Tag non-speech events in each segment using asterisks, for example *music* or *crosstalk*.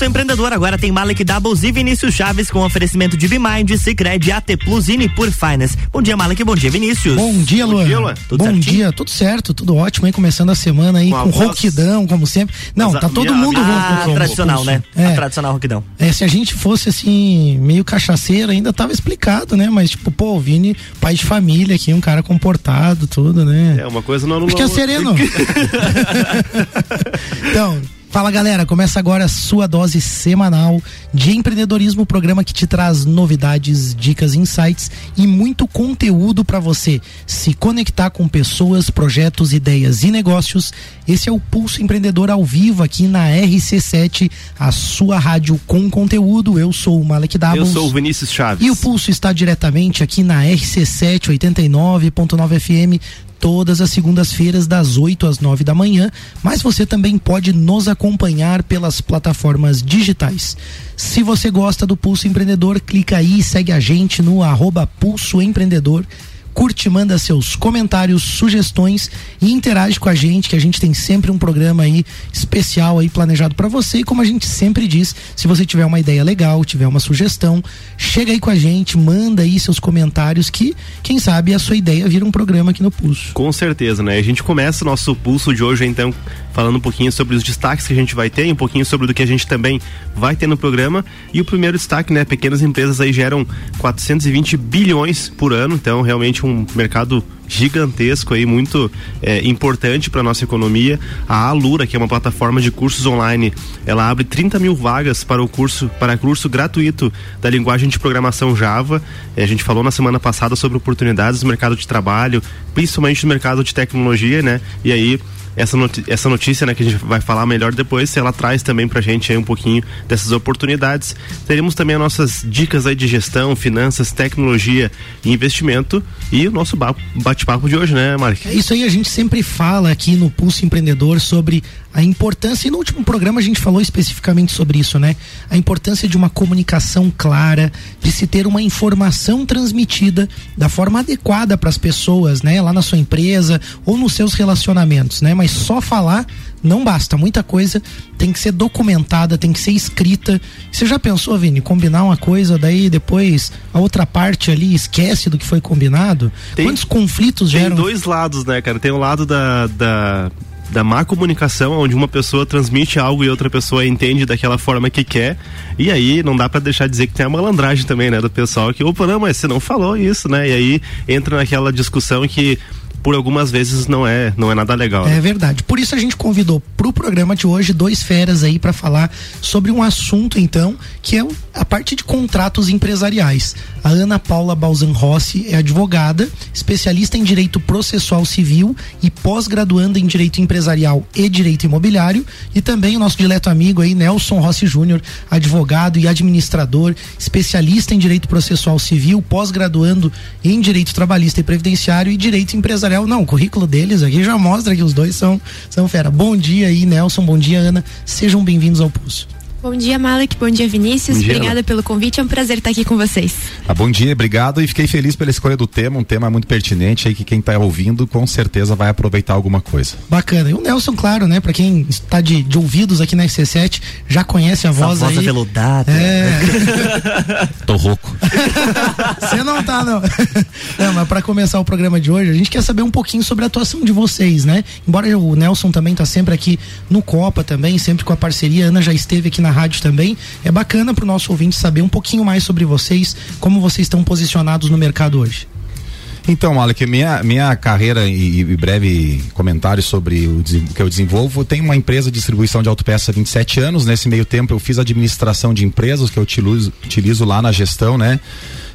Pulso Empreendedor agora tem Malek Doubles e Vinícius Chaves com oferecimento de Bimind, Cicred, AT Plus e Nipur Finance. Bom dia, Malek. Bom dia, Vinícius. Bom dia, Luan. Bom dia, Luan. Tudo Bom certinho? dia, tudo certo, tudo ótimo, hein? Começando a semana aí com, com rouquidão, como sempre. Não, Mas tá todo minha, mundo rouco. Ah, tradicional, né? É. A tradicional rouquidão. É, se a gente fosse assim, meio cachaceiro, ainda tava explicado, né? Mas tipo, pô, o Vini, pai de família aqui, um cara comportado, tudo, né? É, uma coisa não anula que é sereno. *laughs* então, Fala galera, começa agora a sua dose semanal de empreendedorismo, programa que te traz novidades, dicas, insights e muito conteúdo para você se conectar com pessoas, projetos, ideias e negócios. Esse é o Pulso Empreendedor ao vivo aqui na RC7, a sua rádio com conteúdo. Eu sou o Malek Davos. Eu sou o Vinícius Chaves. E o Pulso está diretamente aqui na RC7 89.9 FM todas as segundas-feiras, das 8 às 9 da manhã, mas você também pode nos acompanhar pelas plataformas digitais. Se você gosta do Pulso Empreendedor, clica aí e segue a gente no arroba Pulso Empreendedor curte, manda seus comentários, sugestões e interage com a gente, que a gente tem sempre um programa aí especial aí planejado para você. E como a gente sempre diz, se você tiver uma ideia legal, tiver uma sugestão, chega aí com a gente, manda aí seus comentários que, quem sabe, a sua ideia vira um programa aqui no Pulso. Com certeza, né? A gente começa nosso Pulso de hoje, então, falando um pouquinho sobre os destaques que a gente vai ter, um pouquinho sobre o que a gente também vai ter no programa. E o primeiro destaque, né? Pequenas empresas aí geram 420 bilhões por ano, então realmente um mercado gigantesco aí, muito é, importante para nossa economia. A Alura, que é uma plataforma de cursos online, ela abre 30 mil vagas para o curso, para curso gratuito da linguagem de programação Java. É, a gente falou na semana passada sobre oportunidades no mercado de trabalho, principalmente no mercado de tecnologia, né? E aí essa, essa notícia, né, que a gente vai falar melhor depois, ela traz também pra gente aí um pouquinho dessas oportunidades. Teremos também as nossas dicas aí de gestão, finanças, tecnologia e investimento e o nosso bate-papo de hoje, né, Mark? É isso aí, a gente sempre fala aqui no Pulso Empreendedor sobre a importância, e no último programa a gente falou especificamente sobre isso, né? A importância de uma comunicação clara, de se ter uma informação transmitida da forma adequada para as pessoas, né? Lá na sua empresa ou nos seus relacionamentos, né? Mas só falar não basta, muita coisa tem que ser documentada, tem que ser escrita. Você já pensou, Vini, combinar uma coisa, daí depois a outra parte ali esquece do que foi combinado? Tem, Quantos conflitos tem geram? Tem dois lados, né, cara? Tem o lado da, da da má comunicação, onde uma pessoa transmite algo e outra pessoa entende daquela forma que quer. E aí não dá para deixar de dizer que tem a malandragem também, né, do pessoal que, opa, não, mas você não falou isso, né? E aí entra naquela discussão que por algumas vezes não é não é nada legal. Né? É verdade. Por isso a gente convidou para o programa de hoje dois feras aí para falar sobre um assunto então que é a parte de contratos empresariais. A Ana Paula Balzan Rossi é advogada, especialista em direito processual civil e pós-graduanda em direito empresarial e direito imobiliário e também o nosso dileto amigo aí Nelson Rossi Júnior, advogado e administrador, especialista em direito processual civil, pós-graduando em direito trabalhista e previdenciário e direito empresarial não, o currículo deles aqui já mostra que os dois são, são fera. Bom dia aí, Nelson, bom dia, Ana. Sejam bem-vindos ao Pulso. Bom dia, Malek. Bom dia, Vinícius. Bom dia, Obrigada pelo convite. É um prazer estar aqui com vocês. Ah, bom dia, obrigado. E fiquei feliz pela escolha do tema, um tema muito pertinente aí que quem está ouvindo com certeza vai aproveitar alguma coisa. Bacana. E o Nelson, claro, né? Para quem está de, de, ouvidos aqui na RC7, já conhece a Essa voz, voz aí. aveludada. É. *laughs* *laughs* Tô rouco. Você não tá, não. *laughs* não mas para começar o programa de hoje, a gente quer saber um pouquinho sobre a atuação de vocês, né? Embora o Nelson também tá sempre aqui no Copa também, sempre com a parceria. A Ana já esteve aqui na na rádio também. É bacana para o nosso ouvinte saber um pouquinho mais sobre vocês, como vocês estão posicionados no mercado hoje. Então, Alec, minha, minha carreira e, e, breve comentário sobre o que eu desenvolvo, tem uma empresa de distribuição de autopeça há 27 anos. Nesse meio tempo eu fiz administração de empresas que eu utilizo, utilizo lá na gestão, né?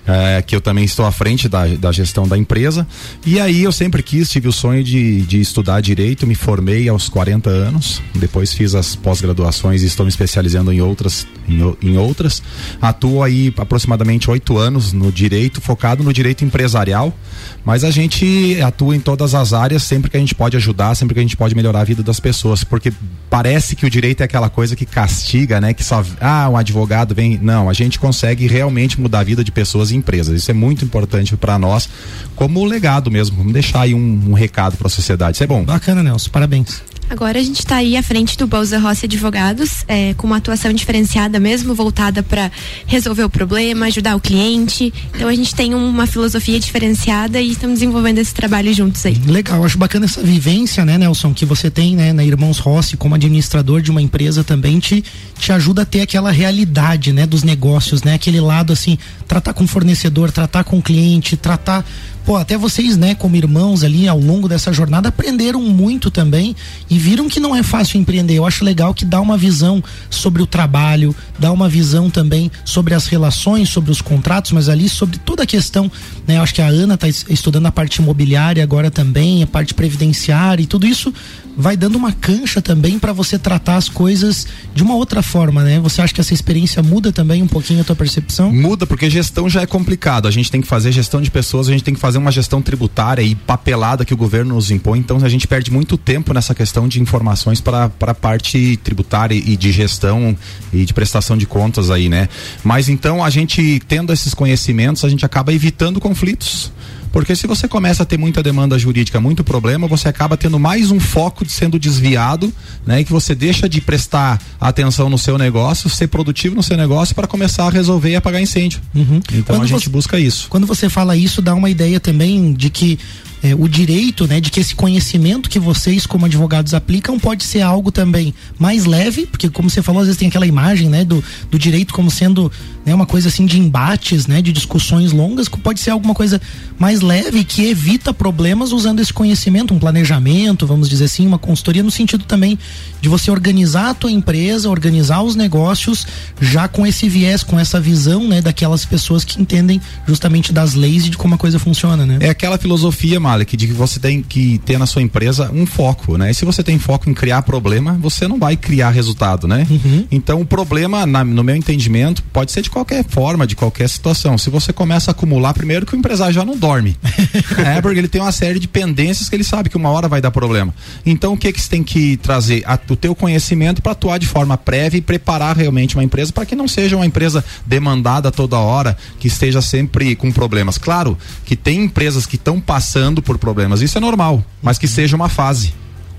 É, que eu também estou à frente da, da gestão da empresa. E aí eu sempre quis, tive o sonho de, de estudar direito, me formei aos 40 anos, depois fiz as pós-graduações e estou me especializando em outras, em, em outras. Atuo aí aproximadamente oito anos no direito, focado no direito empresarial, mas a gente atua em todas as áreas sempre que a gente pode ajudar, sempre que a gente pode melhorar a vida das pessoas, porque parece que o direito é aquela coisa que castiga, né? Que só, ah, um advogado vem. Não, a gente consegue realmente mudar a vida de pessoas empresas. Isso é muito importante para nós, como legado mesmo. Vamos deixar aí um, um recado para a sociedade. Isso é bom. Bacana, Nelson. Parabéns. Agora a gente está aí à frente do Bolsa Rossi Advogados, é, com uma atuação diferenciada mesmo, voltada para resolver o problema, ajudar o cliente. Então a gente tem uma filosofia diferenciada e estamos desenvolvendo esse trabalho juntos aí. Legal, acho bacana essa vivência, né, Nelson, que você tem, né, na Irmãos Rossi como administrador de uma empresa também te, te ajuda a ter aquela realidade, né, dos negócios, né, aquele lado assim, tratar com fornecedor, tratar com cliente, tratar pô, até vocês, né, como irmãos ali ao longo dessa jornada aprenderam muito também e viram que não é fácil empreender. Eu acho legal que dá uma visão sobre o trabalho, dá uma visão também sobre as relações, sobre os contratos, mas ali sobre toda a questão, né? Eu acho que a Ana está estudando a parte imobiliária agora também, a parte previdenciária e tudo isso vai dando uma cancha também para você tratar as coisas de uma outra forma, né? Você acha que essa experiência muda também um pouquinho a tua percepção? Muda, porque gestão já é complicado. A gente tem que fazer gestão de pessoas, a gente tem que fazer uma gestão tributária e papelada que o governo nos impõe. Então a gente perde muito tempo nessa questão de informações para a parte tributária e de gestão e de prestação de contas aí, né? Mas então a gente tendo esses conhecimentos, a gente acaba evitando conflitos porque se você começa a ter muita demanda jurídica, muito problema, você acaba tendo mais um foco de sendo desviado, né? E que você deixa de prestar atenção no seu negócio, ser produtivo no seu negócio para começar a resolver e apagar incêndio. Uhum. Então quando a gente você, busca isso. Quando você fala isso, dá uma ideia também de que é, o direito, né, de que esse conhecimento que vocês como advogados aplicam pode ser algo também mais leve, porque como você falou, às vezes tem aquela imagem, né, do, do direito como sendo né, uma coisa assim de embates, né, de discussões longas, pode ser alguma coisa mais leve que evita problemas usando esse conhecimento, um planejamento, vamos dizer assim, uma consultoria no sentido também de você organizar a tua empresa, organizar os negócios já com esse viés, com essa visão, né, daquelas pessoas que entendem justamente das leis e de como a coisa funciona, né? É aquela filosofia, Malek, de que você tem que ter na sua empresa um foco, né? E se você tem foco em criar problema, você não vai criar resultado, né? Uhum. Então o problema, na, no meu entendimento, pode ser de qualquer forma, de qualquer situação. Se você começa a acumular, primeiro que o empresário já não dorme. *laughs* é, porque ele tem uma série de pendências que ele sabe que uma hora vai dar problema. Então o que que você tem que trazer? A, o teu conhecimento para atuar de forma prévia e preparar realmente uma empresa para que não seja uma empresa demandada toda hora, que esteja sempre com problemas. Claro que tem empresas que estão passando passando por problemas. Isso é normal, mas que seja uma fase.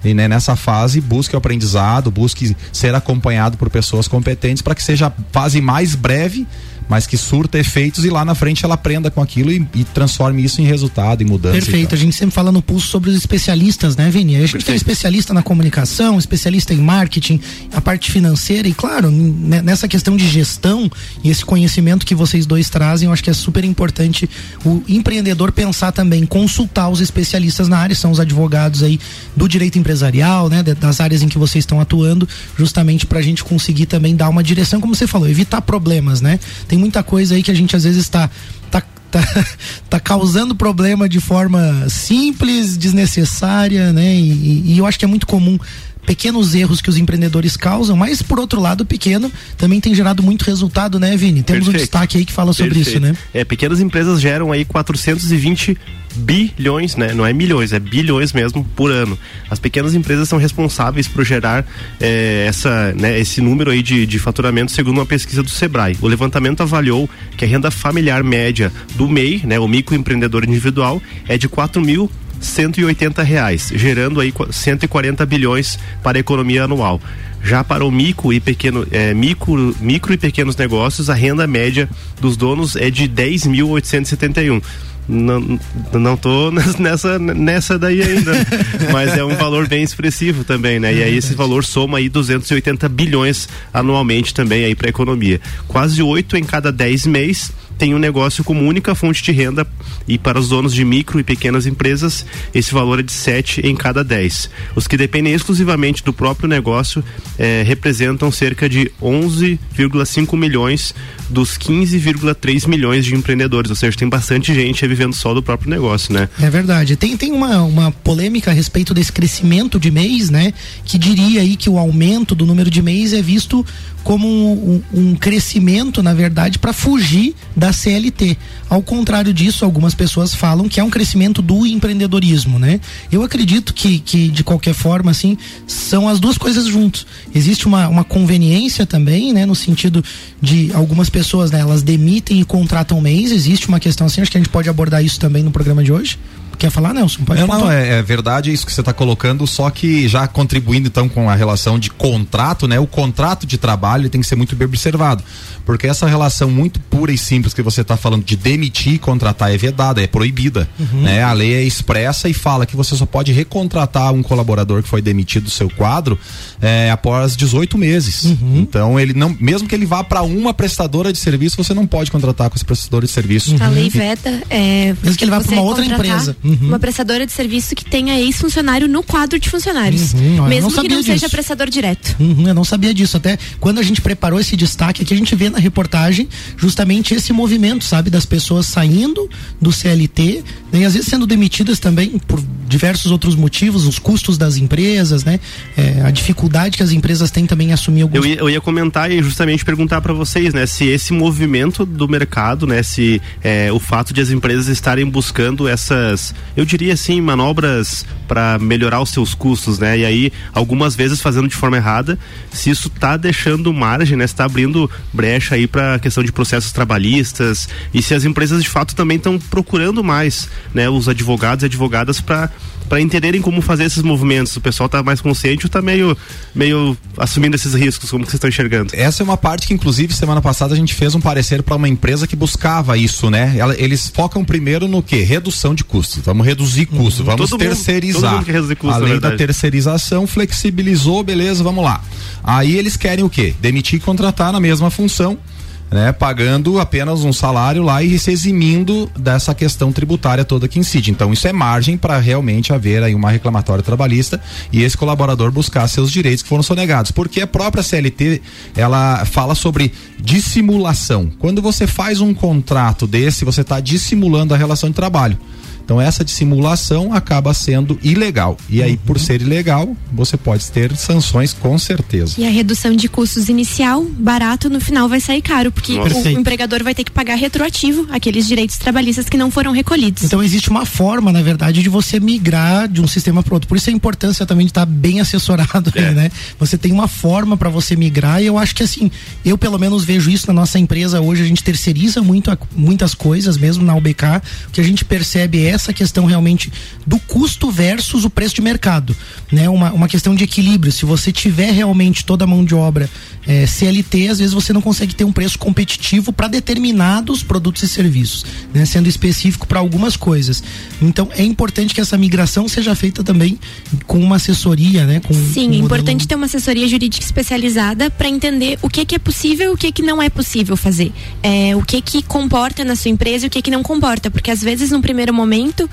E né, nessa fase, busque o aprendizado, busque ser acompanhado por pessoas competentes para que seja a fase mais breve mas que surta efeitos e lá na frente ela aprenda com aquilo e, e transforme isso em resultado, em mudança. Perfeito, a gente sempre fala no pulso sobre os especialistas, né, Vini? A gente Perfeito. tem especialista na comunicação, especialista em marketing, a parte financeira e, claro, nessa questão de gestão e esse conhecimento que vocês dois trazem, eu acho que é super importante o empreendedor pensar também, consultar os especialistas na área, são os advogados aí do direito empresarial, né, das áreas em que vocês estão atuando, justamente para a gente conseguir também dar uma direção, como você falou, evitar problemas, né? Tem tem muita coisa aí que a gente às vezes está tá, tá, *laughs* tá causando problema de forma simples, desnecessária, né? E, e, eu acho que é muito comum pequenos erros que os empreendedores causam, mas por outro lado, pequeno também tem gerado muito resultado, né, Vini? Temos Perfeito. um destaque aí que fala sobre Perfeito. isso, né? É, pequenas empresas geram aí 420 bilhões, né? Não é milhões, é bilhões mesmo por ano. As pequenas empresas são responsáveis por gerar é, essa, né, esse número aí de, de faturamento segundo uma pesquisa do Sebrae. O levantamento avaliou que a renda familiar média do MEI, né, o microempreendedor individual, é de quatro mil 180 reais, gerando aí 140 bilhões para a economia anual. Já para o micro e pequeno, é, micro, micro e pequenos negócios, a renda média dos donos é de 10.871 não, não tô *laughs* nessa, nessa daí ainda, *laughs* mas é um valor bem expressivo também, né? E aí esse valor soma aí 280 bilhões anualmente também aí para a economia. Quase oito em cada dez meses tem um negócio como única fonte de renda e para os donos de micro e pequenas empresas esse valor é de 7 em cada 10. Os que dependem exclusivamente do próprio negócio eh, representam cerca de 11,5 milhões dos 15,3 milhões de empreendedores, ou seja, tem bastante gente vivendo só do próprio negócio, né? É verdade. Tem, tem uma, uma polêmica a respeito desse crescimento de mês, né? Que diria aí que o aumento do número de mês é visto como um, um crescimento, na verdade, para fugir da CLT. Ao contrário disso, algumas pessoas falam que é um crescimento do empreendedorismo, né? Eu acredito que, que de qualquer forma, assim, são as duas coisas juntos. Existe uma, uma conveniência também, né? No sentido de algumas pessoas, né? Elas demitem e contratam mês. Existe uma questão assim, acho que a gente pode abordar isso também no programa de hoje. Quer falar, Nelson? Pode não, não, é, é, verdade isso que você está colocando, só que já contribuindo então com a relação de contrato, né? O contrato de trabalho tem que ser muito bem observado, porque essa relação muito pura e simples que você está falando de demitir e contratar é vedada, é proibida, uhum. né? A lei é expressa e fala que você só pode recontratar um colaborador que foi demitido do seu quadro é, após 18 meses. Uhum. Então ele não, mesmo que ele vá para uma prestadora de serviço, você não pode contratar com esse prestador de serviço. Uhum. A lei veta é, mesmo que ele vá para uma outra empresa, uhum. uma prestadora de serviço que tenha ex-funcionário no quadro de funcionários, uhum. mesmo não que não disso. seja prestador direto. Uhum, eu não sabia disso. Até quando a gente preparou esse destaque aqui, a gente vê na reportagem justamente esse movimento, sabe, das pessoas saindo do CLT né, e às vezes sendo demitidas também por diversos outros motivos, os custos das empresas, né? É, a dificuldade que as empresas têm também em assumir alguns. Eu ia, eu ia comentar e justamente perguntar para vocês, né? Se esse movimento do mercado, né? Se é, o fato de as empresas estarem buscando essas, eu diria assim, manobras para melhorar os seus custos, né? E aí algumas vezes fazendo de forma errada, se isso está deixando margem, né? Está abrindo brecha aí para a questão de processos trabalhistas e se as empresas de fato também estão procurando mais, né? Os advogados e advogadas para para entenderem como fazer esses movimentos. O pessoal está mais consciente ou está meio, meio assumindo esses riscos, como vocês estão enxergando? Essa é uma parte que, inclusive, semana passada a gente fez um parecer para uma empresa que buscava isso, né? eles focam primeiro no que? Redução de custos. Vamos reduzir uhum. custos, vamos todo terceirizar. Mundo, reduzir custos, Além da terceirização, flexibilizou, beleza, vamos lá. Aí eles querem o quê? Demitir e contratar na mesma função né, pagando apenas um salário lá e se eximindo dessa questão tributária toda que incide. Então isso é margem para realmente haver aí uma reclamatória trabalhista e esse colaborador buscar seus direitos que foram sonegados, porque a própria CLT ela fala sobre dissimulação. Quando você faz um contrato desse, você está dissimulando a relação de trabalho. Então essa dissimulação acaba sendo ilegal. E aí, uhum. por ser ilegal, você pode ter sanções com certeza. E a redução de custos inicial, barato, no final vai sair caro, porque o empregador vai ter que pagar retroativo aqueles direitos trabalhistas que não foram recolhidos. Então existe uma forma, na verdade, de você migrar de um sistema para outro. Por isso a importância também de estar bem assessorado é. aí, né? Você tem uma forma para você migrar e eu acho que assim, eu pelo menos vejo isso na nossa empresa hoje, a gente terceiriza muito muitas coisas mesmo na UBK, o que a gente percebe é essa questão realmente do custo versus o preço de mercado, né? Uma, uma questão de equilíbrio. Se você tiver realmente toda a mão de obra é, CLT, às vezes você não consegue ter um preço competitivo para determinados produtos e serviços, né? Sendo específico para algumas coisas. Então é importante que essa migração seja feita também com uma assessoria, né? Com, Sim, é importante ter uma assessoria jurídica especializada para entender o que, que é possível e o que, que não é possível fazer. É, o que que comporta na sua empresa e o que que não comporta, porque às vezes no primeiro momento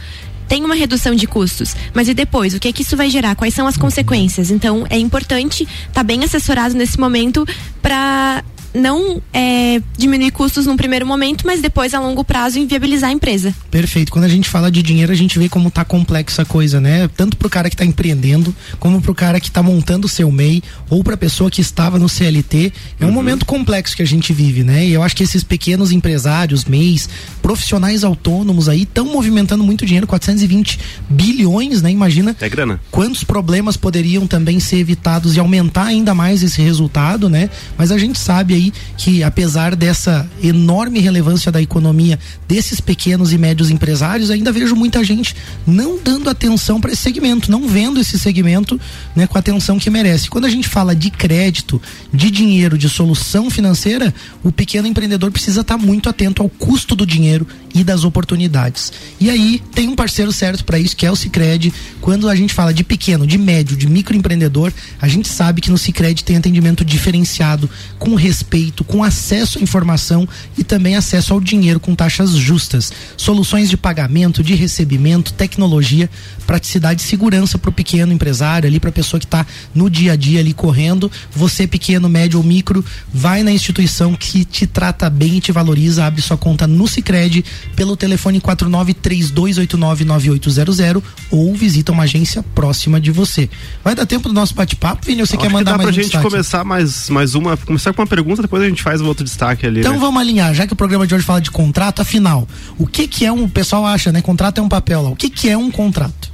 tem uma redução de custos, mas e depois? O que é que isso vai gerar? Quais são as consequências? Então, é importante estar tá bem assessorado nesse momento para não é, diminuir custos num primeiro momento, mas depois a longo prazo inviabilizar a empresa. Perfeito. Quando a gente fala de dinheiro, a gente vê como tá complexa a coisa, né? Tanto pro cara que está empreendendo, como pro cara que está montando o seu MEI, ou pra pessoa que estava no CLT. É um uhum. momento complexo que a gente vive, né? E eu acho que esses pequenos empresários, MEIs, profissionais autônomos aí, estão movimentando muito dinheiro, 420 bilhões, né? Imagina. É grana. Quantos problemas poderiam também ser evitados e aumentar ainda mais esse resultado, né? Mas a gente sabe aí aí que, apesar dessa enorme relevância da economia desses pequenos e médios empresários, ainda vejo muita gente não dando atenção para esse segmento, não vendo esse segmento né, com a atenção que merece. Quando a gente fala de crédito, de dinheiro, de solução financeira, o pequeno empreendedor precisa estar tá muito atento ao custo do dinheiro e das oportunidades. E aí tem um parceiro certo para isso, que é o Cicred. Quando a gente fala de pequeno, de médio, de microempreendedor, a gente sabe que no Cicred tem atendimento diferenciado, com respeito, com acesso à informação e também acesso ao dinheiro com taxas justas. Soluções de pagamento, de recebimento, tecnologia, praticidade e segurança para o pequeno empresário, ali para a pessoa que está no dia a dia ali correndo. Você, pequeno, médio ou micro, vai na instituição que te trata bem e te valoriza, abre sua conta no Cicred pelo telefone 4932899800 ou visita uma agência próxima de você. Vai dar tempo do nosso bate-papo, Vini? Você Acho quer mandar que dá mais pra um gente destaque? começar mais, mais uma, começar com uma pergunta, depois a gente faz o outro destaque ali. Então né? vamos alinhar, já que o programa de hoje fala de contrato, afinal, o que que é um, o pessoal acha, né? Contrato é um papel lá. O que que é um contrato?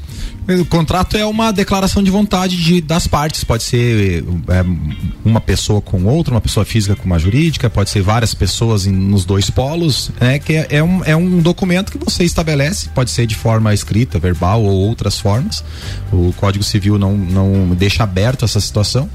O contrato é uma declaração de vontade de, das partes. Pode ser é, uma pessoa com outra, uma pessoa física com uma jurídica, pode ser várias pessoas em, nos dois polos, né? Que é, é, um, é um documento que você estabelece, pode ser de forma escrita, verbal ou outras formas. O Código Civil não, não deixa aberto essa situação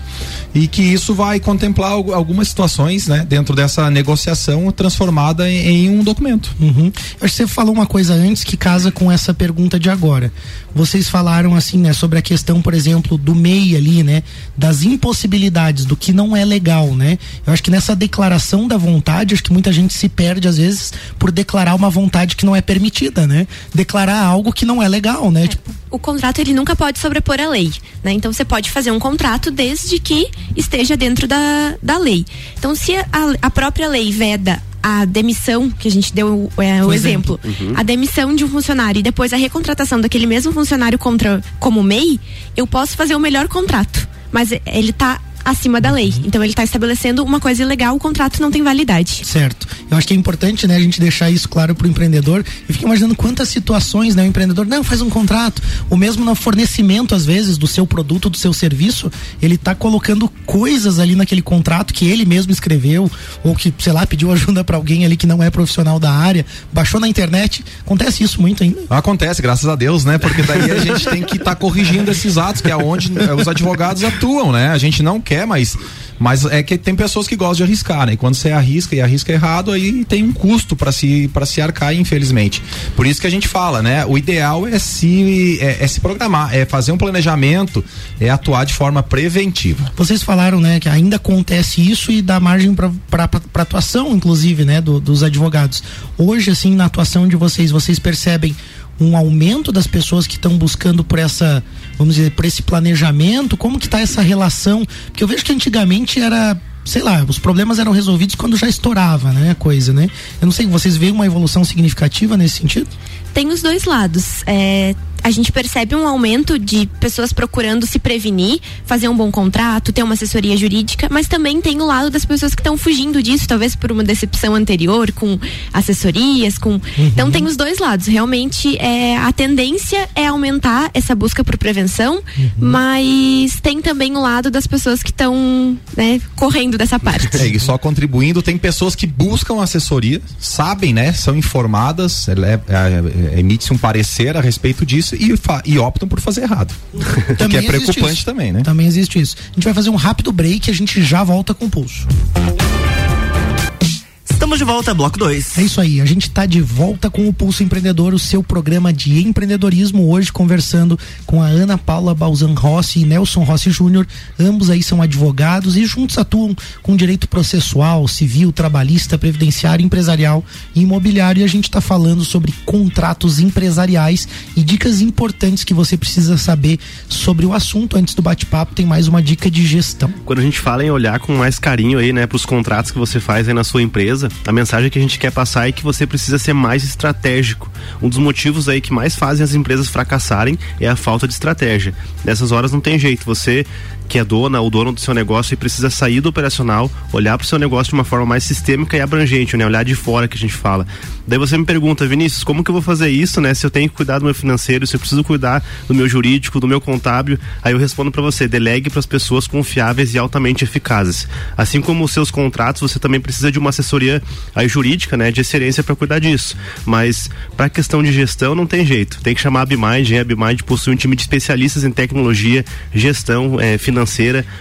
e que isso vai contemplar algumas situações, né? Dentro dessa negociação transformada em, em um documento. Uhum. Acho que você falou uma coisa antes que casa com essa pergunta de agora. Vocês falaram assim, né, sobre a questão, por exemplo, do MEI ali, né, das impossibilidades, do que não é legal, né? Eu acho que nessa declaração da vontade, acho que muita gente se perde às vezes por declarar uma vontade que não é permitida, né? Declarar algo que não é legal, né? É. Tipo, o contrato ele nunca pode sobrepor a lei, né? Então você pode fazer um contrato desde que esteja dentro da, da lei. Então se a, a própria lei veda a demissão, que a gente deu é, o, exemplo, exemplo. Uhum. a demissão de um funcionário e depois a recontratação daquele mesmo funcionário contra, como MEI, eu posso fazer o melhor contrato. Mas ele está acima da lei. Então ele está estabelecendo uma coisa ilegal, o contrato não tem validade. Certo. Eu acho que é importante, né, a gente deixar isso claro para o empreendedor. Eu fico imaginando quantas situações, né, o empreendedor não faz um contrato, ou mesmo no fornecimento às vezes do seu produto, do seu serviço, ele está colocando coisas ali naquele contrato que ele mesmo escreveu ou que, sei lá, pediu *laughs* ajuda para alguém ali que não é profissional da área, baixou na internet. Acontece isso muito ainda? Acontece, graças a Deus, né? Porque daí a gente tem que estar tá corrigindo esses atos, que é onde os advogados atuam, né? A gente não quer quer, mas mas é que tem pessoas que gostam de arriscar, né? E quando você arrisca e arrisca errado, aí tem um custo para se se arcar, infelizmente. Por isso que a gente fala, né? O ideal é se é, é se programar, é fazer um planejamento, é atuar de forma preventiva. Vocês falaram, né, que ainda acontece isso e dá margem para atuação, inclusive, né, do, dos advogados. Hoje, assim, na atuação de vocês, vocês percebem um aumento das pessoas que estão buscando por essa, vamos dizer, por esse planejamento? Como que está essa relação? Porque eu vejo que antigamente era sei lá, os problemas eram resolvidos quando já estourava, né, a coisa, né? Eu não sei, vocês veem uma evolução significativa nesse sentido? Tem os dois lados. É, a gente percebe um aumento de pessoas procurando se prevenir, fazer um bom contrato, ter uma assessoria jurídica, mas também tem o lado das pessoas que estão fugindo disso, talvez por uma decepção anterior com assessorias, com. Uhum. Então tem os dois lados. Realmente é, a tendência é aumentar essa busca por prevenção, uhum. mas tem também o lado das pessoas que estão né, correndo dessa parte. É, e só contribuindo, tem pessoas que buscam assessoria, sabem, né? São informadas, é, é, emite-se um parecer a respeito disso e, e optam por fazer errado. que é preocupante isso. também, né? Também existe isso. A gente vai fazer um rápido break e a gente já volta com o pulso. Estamos de volta, bloco 2. É isso aí, a gente está de volta com o Pulso Empreendedor, o seu programa de empreendedorismo, hoje conversando com a Ana Paula Balzan Rossi e Nelson Rossi Júnior. Ambos aí são advogados e juntos atuam com direito processual, civil, trabalhista, previdenciário, empresarial e imobiliário. E a gente está falando sobre contratos empresariais e dicas importantes que você precisa saber sobre o assunto. Antes do bate-papo, tem mais uma dica de gestão. Quando a gente fala em olhar com mais carinho aí, né, para os contratos que você faz aí na sua empresa, a mensagem que a gente quer passar é que você precisa ser mais estratégico. Um dos motivos aí que mais fazem as empresas fracassarem é a falta de estratégia. Nessas horas não tem jeito, você que é dona ou dono do seu negócio e precisa sair do operacional, olhar para o seu negócio de uma forma mais sistêmica e abrangente, né? Olhar de fora que a gente fala. Daí você me pergunta, Vinícius, como que eu vou fazer isso, né? Se eu tenho que cuidar do meu financeiro, se eu preciso cuidar do meu jurídico, do meu contábil, aí eu respondo para você, delegue para as pessoas confiáveis e altamente eficazes. Assim como os seus contratos, você também precisa de uma assessoria aí jurídica, né, de excelência para cuidar disso. Mas para questão de gestão não tem jeito. Tem que chamar a Bimind, hein? a Bimind possui um time de especialistas em tecnologia, gestão é, financeira,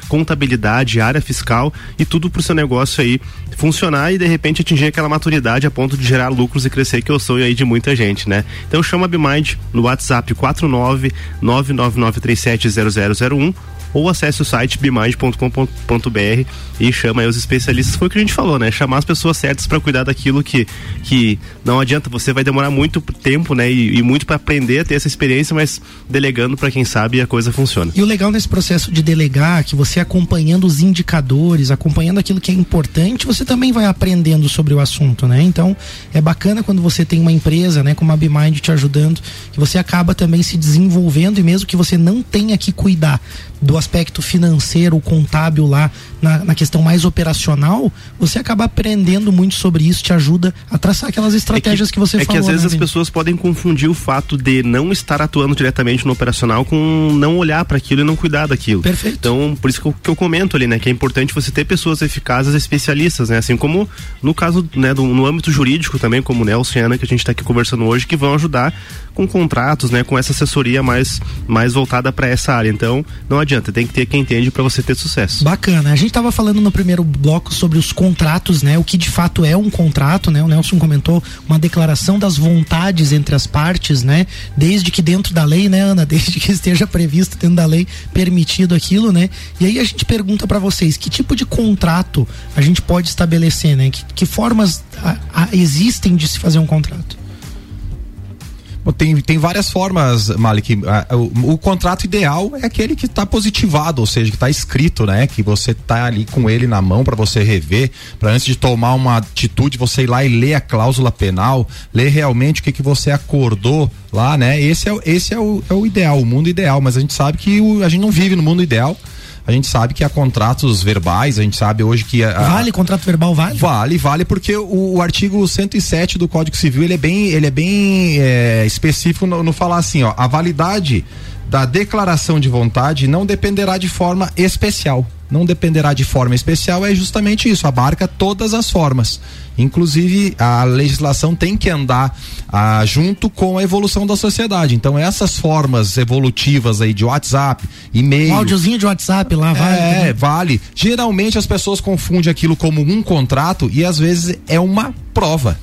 contabilidade, área fiscal e tudo para o seu negócio aí funcionar e de repente atingir aquela maturidade a ponto de gerar lucros e crescer que eu sou aí de muita gente, né? Então chama a Bimind no WhatsApp 49 999370001 ou acesse o site bimind.com.br e chama aí os especialistas. Foi o que a gente falou, né? Chamar as pessoas certas para cuidar daquilo que, que não adianta, você vai demorar muito tempo, né? E, e muito para aprender a ter essa experiência, mas delegando para quem sabe a coisa funciona. E o legal nesse processo de delegar, que você acompanhando os indicadores, acompanhando aquilo que é importante, você também vai aprendendo sobre o assunto, né? Então, é bacana quando você tem uma empresa, né, como a BeMind te ajudando, que você acaba também se desenvolvendo e mesmo que você não tenha que cuidar do aspecto financeiro, contábil lá, na, na, questão mais operacional, você acaba aprendendo muito sobre isso, te ajuda a traçar aquelas estratégias é que, que, você é falou. É que às vezes né, as pessoas podem confundir o fato de não estar atuando diretamente no operacional com não olhar para aquilo e não cuidar daquilo. Perfeito. Então, por isso que eu, que eu, comento ali, né, que é importante você ter pessoas eficazes, especialistas, né, assim como no caso, né, do, no âmbito jurídico também, como o Nelson e Ana, que a gente está aqui conversando hoje, que vão ajudar com contratos, né, com essa assessoria mais mais voltada para essa área. Então, não adianta, tem que ter quem entende para você ter sucesso. Bacana. A gente estava falando no primeiro bloco sobre os contratos, né? O que de fato é um contrato, né? O Nelson comentou uma declaração das vontades entre as partes, né? Desde que dentro da lei, né, Ana, *laughs* desde que esteja previsto dentro da lei permitido aquilo, né? E aí a gente pergunta para vocês, que tipo de contrato a gente pode estabelecer, né? Que, que formas a, a, existem de se fazer um contrato? Tem, tem várias formas, Malik. O, o contrato ideal é aquele que está positivado, ou seja, que está escrito, né? Que você está ali com ele na mão para você rever, para antes de tomar uma atitude, você ir lá e ler a cláusula penal, ler realmente o que, que você acordou lá, né? Esse é, esse é, o, é o ideal, o mundo ideal, mas a gente sabe que o, a gente não vive no mundo ideal a gente sabe que há contratos verbais, a gente sabe hoje que. A, vale, contrato verbal vale? Vale, vale, porque o, o, artigo 107 do Código Civil ele é bem, ele é bem é, específico no, no falar assim, ó, a validade da declaração de vontade não dependerá de forma especial. Não dependerá de forma especial, é justamente isso, abarca todas as formas. Inclusive, a legislação tem que andar ah, junto com a evolução da sociedade. Então, essas formas evolutivas aí de WhatsApp, e-mail. Um áudiozinho de WhatsApp lá, vale. É, vale. Geralmente as pessoas confundem aquilo como um contrato e às vezes é uma prova.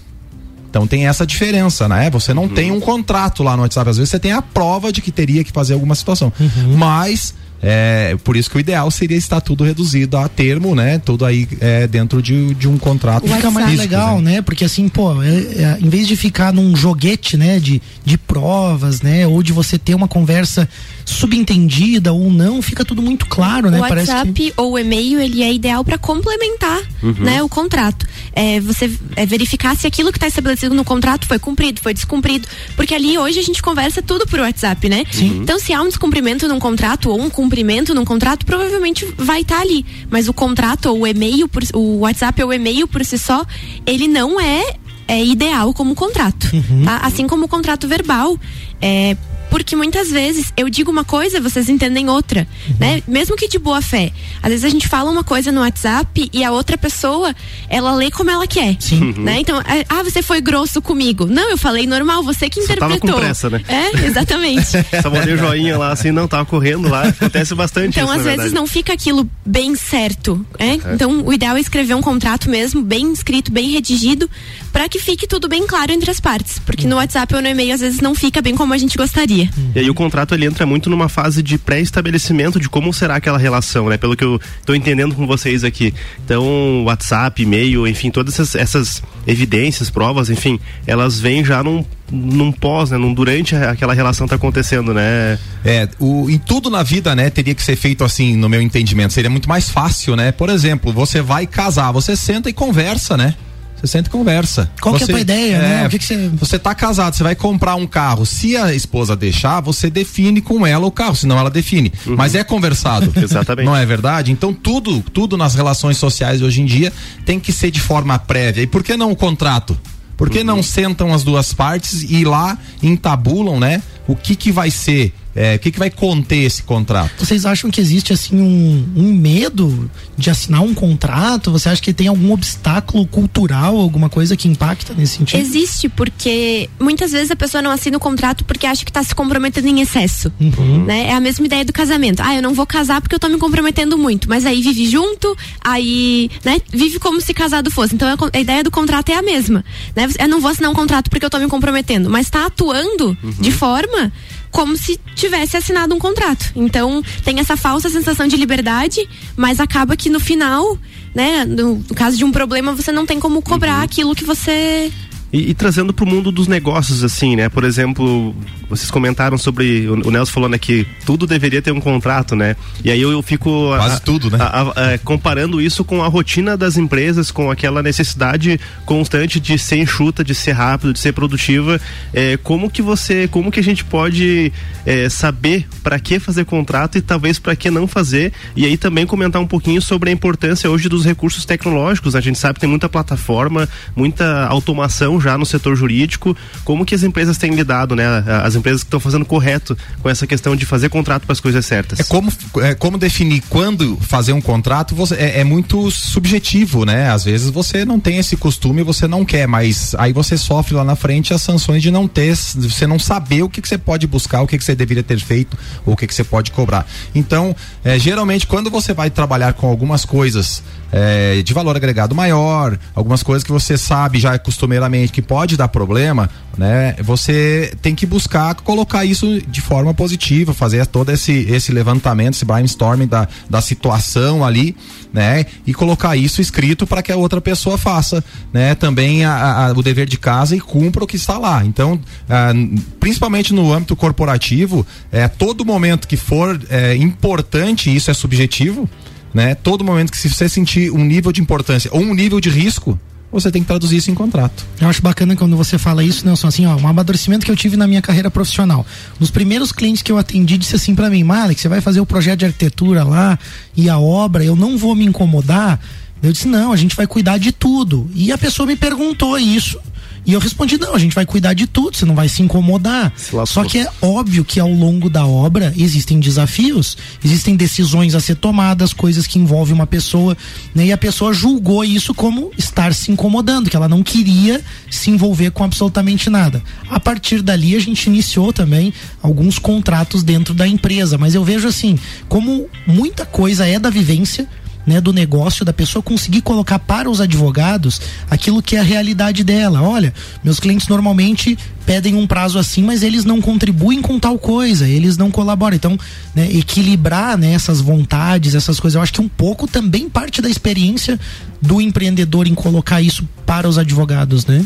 Então tem essa diferença, né? Você não uhum. tem um contrato lá no WhatsApp, às vezes você tem a prova de que teria que fazer alguma situação. Uhum. Mas é, por isso que o ideal seria estar tudo reduzido a termo, né? Tudo aí é, dentro de, de um contrato. Fica mais físico, legal, né? né? Porque assim, pô, é, é, em vez de ficar num joguete, né? De, de provas, né? Ou de você ter uma conversa subentendida ou não, fica tudo muito claro, né? O WhatsApp que... ou o e-mail, ele é ideal para complementar, uhum. né? O contrato. É, você é, verificar se aquilo que está estabelecido no contrato foi cumprido, foi descumprido. Porque ali hoje a gente conversa tudo por WhatsApp, né? Sim. Então, se há um descumprimento num contrato ou um cumprimento num contrato, provavelmente vai estar tá ali. Mas o contrato ou o e-mail, por, o WhatsApp ou o e-mail por si só, ele não é é ideal como contrato, uhum. tá? Assim como o contrato verbal, é, porque muitas vezes eu digo uma coisa, vocês entendem outra, uhum. né? Mesmo que de boa fé. Às vezes a gente fala uma coisa no WhatsApp e a outra pessoa, ela lê como ela quer, Sim. né? Uhum. Então, é, ah, você foi grosso comigo. Não, eu falei normal, você que interpretou. Tava com pressa, né? É, exatamente. *laughs* Só mandei o joinha lá, assim, não, tava correndo lá, acontece bastante Então, isso, às vezes verdade. não fica aquilo bem certo, né? É. Então, o ideal é escrever um contrato mesmo, bem escrito, bem redigido, para que fique tudo bem claro entre as partes, porque no WhatsApp ou no e-mail às vezes não fica bem como a gente gostaria. E aí o contrato ele entra muito numa fase de pré-estabelecimento de como será aquela relação, né? Pelo que eu estou entendendo com vocês aqui. Então, WhatsApp, e-mail, enfim, todas essas, essas evidências, provas, enfim, elas vêm já num num pós, né? Num durante aquela relação tá acontecendo, né? É, o, em tudo na vida, né, teria que ser feito assim, no meu entendimento. Seria muito mais fácil, né? Por exemplo, você vai casar, você senta e conversa, né? Você senta e conversa. Qual você, que é a tua ideia, né? é, né? O que, que você. Você tá casado, você vai comprar um carro. Se a esposa deixar, você define com ela o carro, senão ela define. Uhum. Mas é conversado. *laughs* Exatamente. Não é verdade? Então tudo, tudo nas relações sociais hoje em dia tem que ser de forma prévia. E por que não o contrato? Por que uhum. não sentam as duas partes e lá entabulam, né? O que que vai ser é, o que, que vai conter esse contrato? Vocês acham que existe assim um, um, medo de assinar um contrato? Você acha que tem algum obstáculo cultural, alguma coisa que impacta nesse sentido? Existe, porque muitas vezes a pessoa não assina o contrato porque acha que está se comprometendo em excesso. Uhum. Né? É a mesma ideia do casamento. Ah, eu não vou casar porque eu estou me comprometendo muito. Mas aí vive junto, aí né, vive como se casado fosse. Então a, a ideia do contrato é a mesma. Né? Eu não vou assinar um contrato porque eu estou me comprometendo, mas está atuando uhum. de forma como se tivesse assinado um contrato. Então, tem essa falsa sensação de liberdade, mas acaba que no final, né, no, no caso de um problema, você não tem como cobrar uhum. aquilo que você E, e trazendo para o mundo dos negócios, assim, né? Por exemplo, vocês comentaram sobre. O, Nelson falou, né, que tudo deveria ter um contrato, né? E aí eu, eu fico. Quase a, tudo, né? A, a, comparando isso com a rotina das empresas, com aquela necessidade constante de ser enxuta, de ser rápido, de ser produtiva. É, como que você. Como que a gente pode é, saber para que fazer contrato e talvez para que não fazer? E aí também comentar um pouquinho sobre a importância hoje dos recursos tecnológicos. A gente sabe que tem muita plataforma, muita automação já no setor jurídico, como que as empresas têm lidado, né? As empresas que estão fazendo correto com essa questão de fazer contrato para as coisas certas. É como, é como definir quando fazer um contrato você, é, é, muito subjetivo, né? Às vezes você não tem esse costume, você não quer, mas aí você sofre lá na frente as sanções de não ter, você não saber o que, que você pode buscar, o que, que você deveria ter feito, ou o que, que você pode cobrar. Então, é, geralmente, quando você vai trabalhar com algumas coisas é, de valor agregado maior, algumas coisas que você sabe já costumeiramente que pode dar problema, né? Você tem que buscar colocar isso de forma positiva, fazer todo esse, esse levantamento, esse brainstorming da, da situação ali, né? E colocar isso escrito para que a outra pessoa faça, né? Também a, a, o dever de casa e cumpra o que está lá. Então, ah, principalmente no âmbito corporativo, é, todo momento que for é, importante, isso é subjetivo, né? Todo momento que se você sentir um nível de importância ou um nível de risco, você tem que traduzir isso em contrato. Eu acho bacana quando você fala isso, Nelson, assim, ó, um amadurecimento que eu tive na minha carreira profissional. Nos primeiros clientes que eu atendi, disse assim para mim, Malik, você vai fazer o projeto de arquitetura lá e a obra, eu não vou me incomodar. Eu disse, não, a gente vai cuidar de tudo. E a pessoa me perguntou isso e eu respondi: não, a gente vai cuidar de tudo, você não vai se incomodar. Se Só que é óbvio que ao longo da obra existem desafios, existem decisões a ser tomadas, coisas que envolvem uma pessoa, né? E a pessoa julgou isso como estar se incomodando, que ela não queria se envolver com absolutamente nada. A partir dali a gente iniciou também alguns contratos dentro da empresa, mas eu vejo assim, como muita coisa é da vivência, né, do negócio da pessoa conseguir colocar para os advogados aquilo que é a realidade dela. Olha, meus clientes normalmente pedem um prazo assim, mas eles não contribuem com tal coisa, eles não colaboram. Então, né, equilibrar né, essas vontades, essas coisas, eu acho que um pouco também parte da experiência do empreendedor em colocar isso para os advogados, né?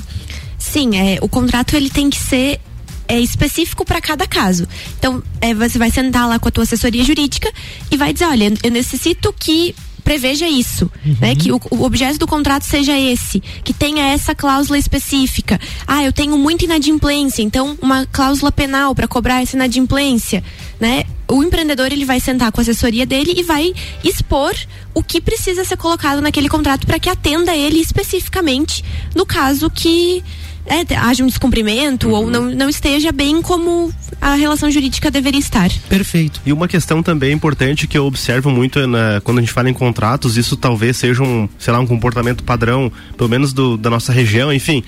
Sim, é, o contrato ele tem que ser é específico para cada caso. Então, é, você vai sentar lá com a tua assessoria jurídica e vai dizer, olha, eu necessito que preveja isso, uhum. né? Que o, o, objeto do contrato seja esse, que tenha essa cláusula específica. Ah, eu tenho muita inadimplência, então uma cláusula penal para cobrar essa inadimplência, né? O empreendedor ele vai sentar com a assessoria dele e vai expor o que precisa ser colocado naquele contrato para que atenda ele especificamente no caso que é, haja um descumprimento uhum. ou não, não esteja bem como a relação jurídica deveria estar. Perfeito. E uma questão também importante que eu observo muito é na, quando a gente fala em contratos, isso talvez seja um, sei lá, um comportamento padrão, pelo menos do, da nossa região, enfim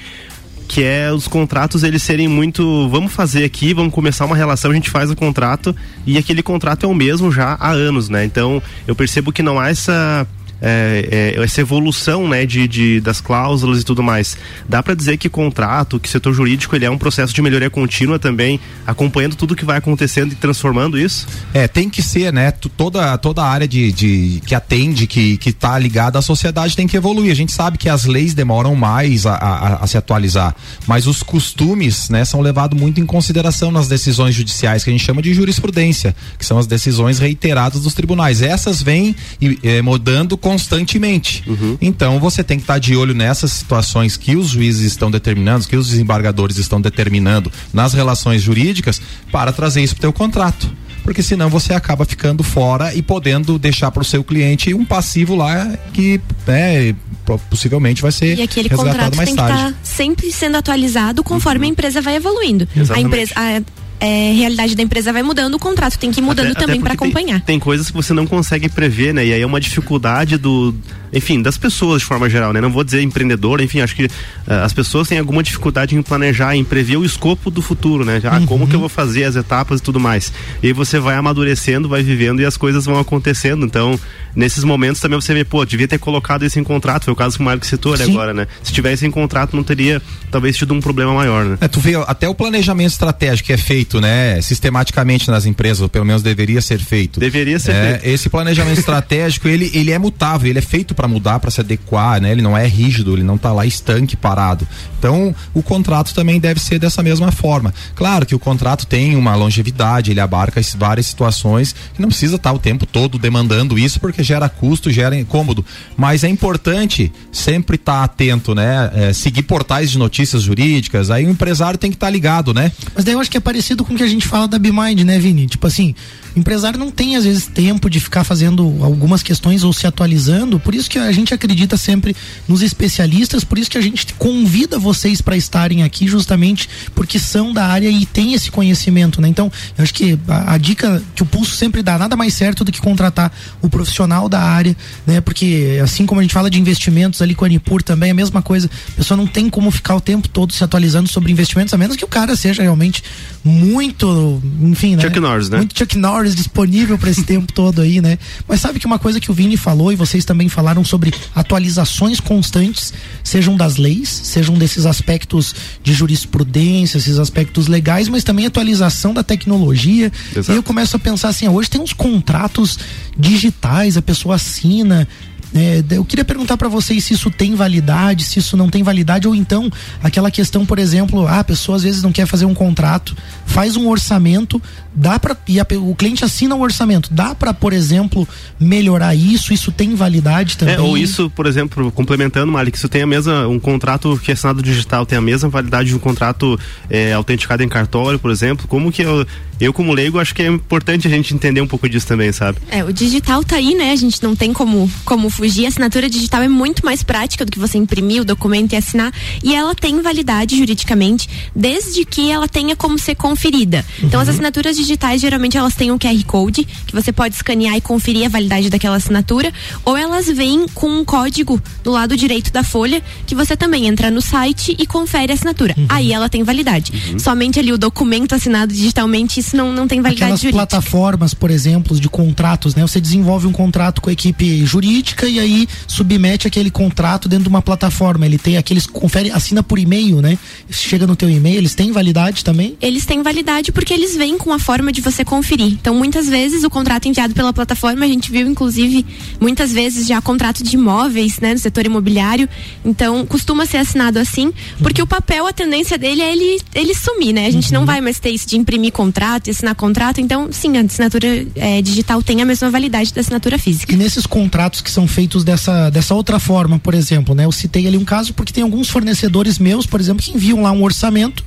que é os contratos eles serem muito vamos fazer aqui vamos começar uma relação a gente faz o contrato e aquele contrato é o mesmo já há anos né então eu percebo que não há essa é, é, essa evolução né, de, de, das cláusulas e tudo mais. Dá para dizer que contrato, que setor jurídico, ele é um processo de melhoria contínua também, acompanhando tudo que vai acontecendo e transformando isso? É, tem que ser, né? Toda, toda a área de, de que atende, que, que tá ligada à sociedade tem que evoluir. A gente sabe que as leis demoram mais a, a, a se atualizar, mas os costumes, né, são levados muito em consideração nas decisões judiciais, que a gente chama de jurisprudência, que são as decisões reiteradas dos tribunais. Essas vêm é, mudando constantemente. Uhum. Então você tem que estar de olho nessas situações que os juízes estão determinando, que os desembargadores estão determinando nas relações jurídicas para trazer isso para o teu contrato porque senão você acaba ficando fora e podendo deixar para o seu cliente um passivo lá que né, possivelmente vai ser e aquele contrato mais tem tarde. que estar tá sempre sendo atualizado conforme uhum. a empresa vai evoluindo. Exatamente. A empresa a, é, realidade da empresa vai mudando, o contrato tem que ir mudando até, também para acompanhar. Tem, tem, coisas que você não consegue prever, né? E aí é uma dificuldade do, enfim, das pessoas de forma geral, né? Não vou dizer empreendedor, enfim, acho que uh, as pessoas têm alguma dificuldade em planejar, em prever o escopo do futuro, né? Ah, uhum. como que eu vou fazer as etapas e tudo mais. E aí você vai amadurecendo, vai vivendo e as coisas vão acontecendo. Então, nesses momentos também você vê, pô, devia ter colocado isso em contrato. Foi o caso que o Marco citou ali agora, né? Se tivesse em contrato, não teria talvez tido um problema maior, né? É, tu vê, até o planejamento estratégico que é feito feito, né, sistematicamente nas empresas, ou pelo menos deveria ser feito. Deveria ser é, feito. Esse planejamento estratégico, ele, ele é mutável, ele é feito para mudar, para se adequar, né? Ele não é rígido, ele não está lá estanque parado. Então, o contrato também deve ser dessa mesma forma. Claro que o contrato tem uma longevidade, ele abarca várias situações que não precisa estar tá o tempo todo demandando isso porque gera custo, gera incômodo, mas é importante sempre estar tá atento, né? É, seguir portais de notícias jurídicas, aí o empresário tem que estar tá ligado, né? Mas daí eu acho que é parecido com o que a gente fala da BeMind, né, Vini? Tipo assim, o empresário não tem às vezes tempo de ficar fazendo algumas questões ou se atualizando, por isso que a gente acredita sempre nos especialistas, por isso que a gente convida vocês para estarem aqui justamente porque são da área e têm esse conhecimento, né? Então, eu acho que a, a dica que o Pulso sempre dá, nada mais certo do que contratar o profissional da área, né? Porque assim como a gente fala de investimentos ali com a Anipur também, é a mesma coisa. A pessoa não tem como ficar o tempo todo se atualizando sobre investimentos, a menos que o cara seja realmente muito, enfim, né? Chuck Norris, né? Muito Chuck Norris disponível para esse tempo *laughs* todo aí, né? Mas sabe que uma coisa que o Vini falou e vocês também falaram sobre atualizações constantes, sejam das leis, sejam desses aspectos de jurisprudência, esses aspectos legais, mas também atualização da tecnologia. Exato. E eu começo a pensar assim, hoje tem uns contratos digitais, a pessoa assina, é, eu queria perguntar para vocês se isso tem validade, se isso não tem validade, ou então aquela questão, por exemplo, ah, a pessoa às vezes não quer fazer um contrato, faz um orçamento, dá para e a, o cliente assina um orçamento, dá para, por exemplo, melhorar isso? Isso tem validade também? É, ou isso, por exemplo, complementando, Malik, isso tem a mesma um contrato que é assinado digital tem a mesma validade de um contrato é, autenticado em cartório, por exemplo. Como que eu, eu como leigo acho que é importante a gente entender um pouco disso também, sabe? É, o digital tá aí, né? A gente não tem como como fugir. A assinatura digital é muito mais prática do que você imprimir o documento e assinar. E ela tem validade juridicamente, desde que ela tenha como ser conferida. Uhum. Então, as uhum. assinaturas digitais, geralmente, elas têm um QR Code, que você pode escanear e conferir a validade daquela assinatura, ou elas vêm com um código do lado direito da folha, que você também entra no site e confere a assinatura. Uhum. Aí ela tem validade. Uhum. Somente ali o documento assinado digitalmente, isso não, não tem validade Aquelas jurídica. plataformas, por exemplo, de contratos, né? Você desenvolve um contrato com a equipe jurídica e aí submete aquele contrato dentro de uma plataforma. Ele tem aqueles, confere, assina por e-mail, né? Chega no teu e-mail, eles têm validade também? Eles têm validade porque eles vêm com a forma de você conferir. Então, muitas vezes o contrato enviado pela plataforma, a gente viu inclusive muitas vezes já contrato de imóveis, né, no setor imobiliário. Então, costuma ser assinado assim, porque uhum. o papel, a tendência dele é ele, ele sumir, né? A gente uhum. não vai mais ter isso de imprimir contrato e assinar contrato. Então, sim, a assinatura é, digital tem a mesma validade da assinatura física. E nesses contratos que são feitos dessa, dessa outra forma, por exemplo, né? Eu citei ali um caso porque tem alguns fornecedores meus, por exemplo, que enviam lá um orçamento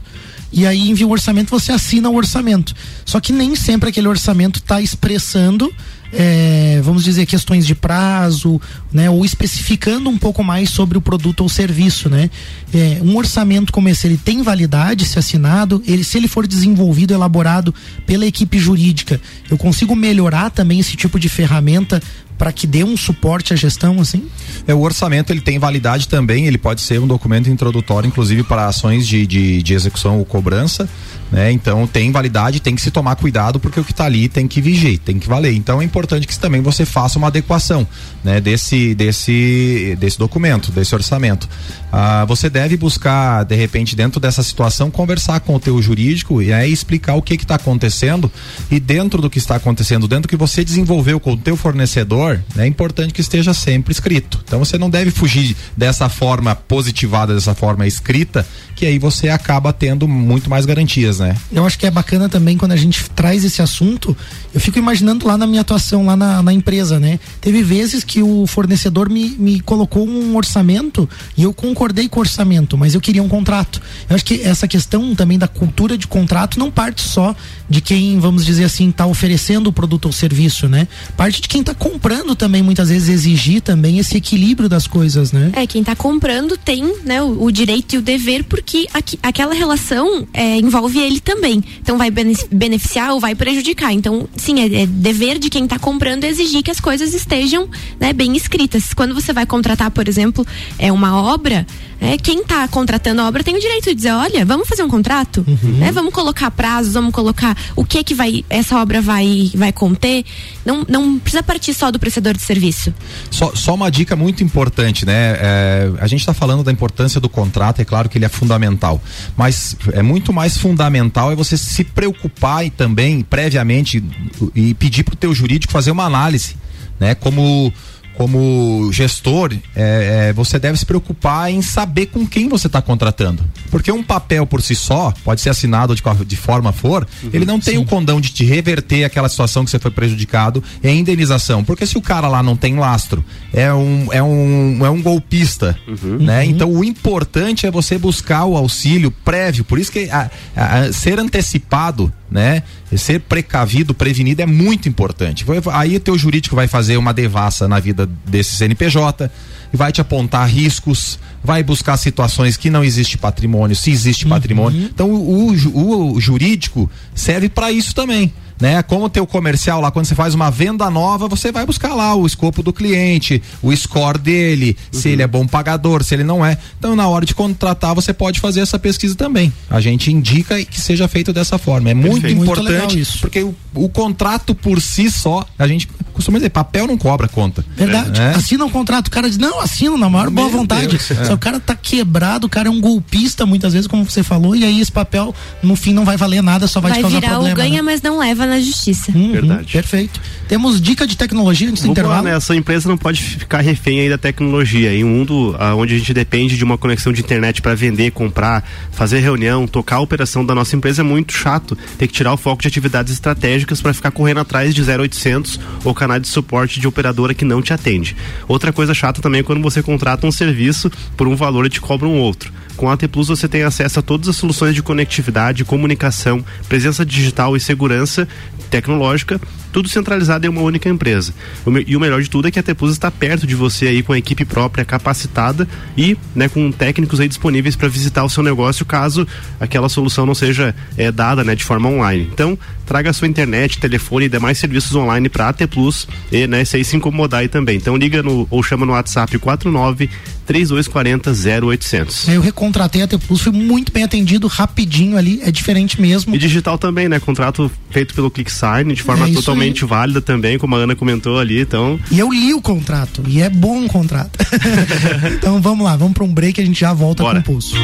e aí envia o orçamento, você assina o orçamento. Só que nem sempre aquele orçamento está expressando é, vamos dizer, questões de prazo, né, ou especificando um pouco mais sobre o produto ou serviço, né? É, um orçamento como esse, ele tem validade se assinado, ele, se ele for desenvolvido, elaborado pela equipe jurídica, eu consigo melhorar também esse tipo de ferramenta para que dê um suporte à gestão, assim? É, o orçamento ele tem validade também, ele pode ser um documento introdutório, inclusive para ações de, de, de execução ou cobrança, né? Então tem validade, tem que se tomar cuidado porque o que está ali tem que vigiar, tem que valer. Então é importante que também você faça uma adequação, né? Desse, desse, desse documento, desse orçamento. Ah, você deve buscar, de repente, dentro dessa situação, conversar com o teu jurídico e aí explicar o que está acontecendo e dentro do que está acontecendo, dentro do que você desenvolveu com o teu fornecedor, né, é importante que esteja sempre escrito. Então você não deve fugir dessa forma positivada, dessa forma escrita, que aí você acaba tendo muito mais garantias, né? Eu acho que é bacana também quando a gente traz esse assunto, eu fico imaginando lá na minha atuação, lá na, na empresa, né? Teve vezes que o fornecedor me, me colocou um orçamento e eu concordei com o orçamento, mas eu queria um contrato. Eu acho que essa questão também da cultura de contrato não parte só de quem, vamos dizer assim, está oferecendo o produto ou serviço, né? Parte de quem está comprando também, muitas vezes, exigir também esse equilíbrio das coisas, né? É, quem está comprando tem né, o, o, direito e o dever, porque aqui, aquela relação é, envolve ele também. Então vai beneficiar ou vai prejudicar. Então, sim, é, é dever de quem está comprando exigir que as coisas estejam né, bem escritas. Quando você vai contratar, por exemplo, é uma obra, É, quem está contratando a obra tem o direito de dizer, olha, vamos fazer um contrato, uhum. né? Vamos colocar prazos, vamos colocar o que que vai essa obra vai vai conter. Não, não precisa partir só do prestador de serviço. Só, só uma dica muito importante, né? É, a gente está falando da importância do contrato, é claro que ele é fundamental, mas é muito mais fundamental é você se preocupar e também previamente e pedir para o teu jurídico fazer uma análise, né? Como como gestor, é, é, você deve se preocupar em saber com quem você está contratando. Porque um papel por si só, pode ser assinado de, de forma for, uhum, ele não tem sim. o condão de te reverter aquela situação que você foi prejudicado em indenização. Porque se o cara lá não tem lastro, é um, é um, é um golpista, uhum, né? Uhum. Então o importante é você buscar o auxílio prévio. Por isso que a, a, ser antecipado né? Ser precavido, prevenido é muito importante. Aí o teu jurídico vai fazer uma devassa na vida desse CNPJ, vai te apontar riscos, vai buscar situações que não existe patrimônio, se existe uhum. patrimônio. Então o, o, o jurídico serve para isso também né? Como o teu comercial lá, quando você faz uma venda nova, você vai buscar lá o escopo do cliente, o score dele, uhum. se ele é bom pagador, se ele não é. Então, na hora de contratar, você pode fazer essa pesquisa também. A gente indica que seja feito dessa forma. É muito Perfeito. importante, muito porque o, o, contrato por si só, a gente costuma dizer, papel não cobra conta. Verdade. É. Assina um contrato, o cara diz, não, assina na maior Meu boa vontade. Deus, é. O cara tá quebrado, o cara é um golpista muitas vezes, como você falou, e aí esse papel, no fim, não vai valer nada, só vai, vai te causar problema. Vai virar o ganha, né? mas não leva na justiça. Uhum, Verdade. Perfeito. Temos dica de tecnologia antes do intervalo? Lá, né? Essa empresa não pode ficar refém aí da tecnologia. Em um mundo ah, onde a gente depende de uma conexão de internet para vender, comprar, fazer reunião, tocar a operação da nossa empresa é muito chato. Tem que tirar o foco de atividades estratégicas para ficar correndo atrás de 0800 ou canal de suporte de operadora que não te atende. Outra coisa chata também é quando você contrata um serviço por um valor e te cobra um outro. Com a AT Plus você tem acesso a todas as soluções de conectividade, comunicação, presença digital e segurança tecnológica tudo centralizado em uma única empresa. E o melhor de tudo é que a Tepus está perto de você aí com a equipe própria capacitada e né, com técnicos aí disponíveis para visitar o seu negócio caso aquela solução não seja é, dada né, de forma online. Então, traga sua internet, telefone e demais serviços online para a T Plus e né, se aí se incomodar aí também. Então liga no ou chama no WhatsApp 49 3240 0800. Eu recontratei a T Plus, fui muito bem atendido, rapidinho ali, é diferente mesmo. E digital também, né? Contrato feito pelo ClickSign de forma é totalmente aí. válida também, como a Ana comentou ali, então. E eu li o contrato, e é bom o contrato. *laughs* então vamos lá, vamos para um break a gente já volta Bora. com o pulso.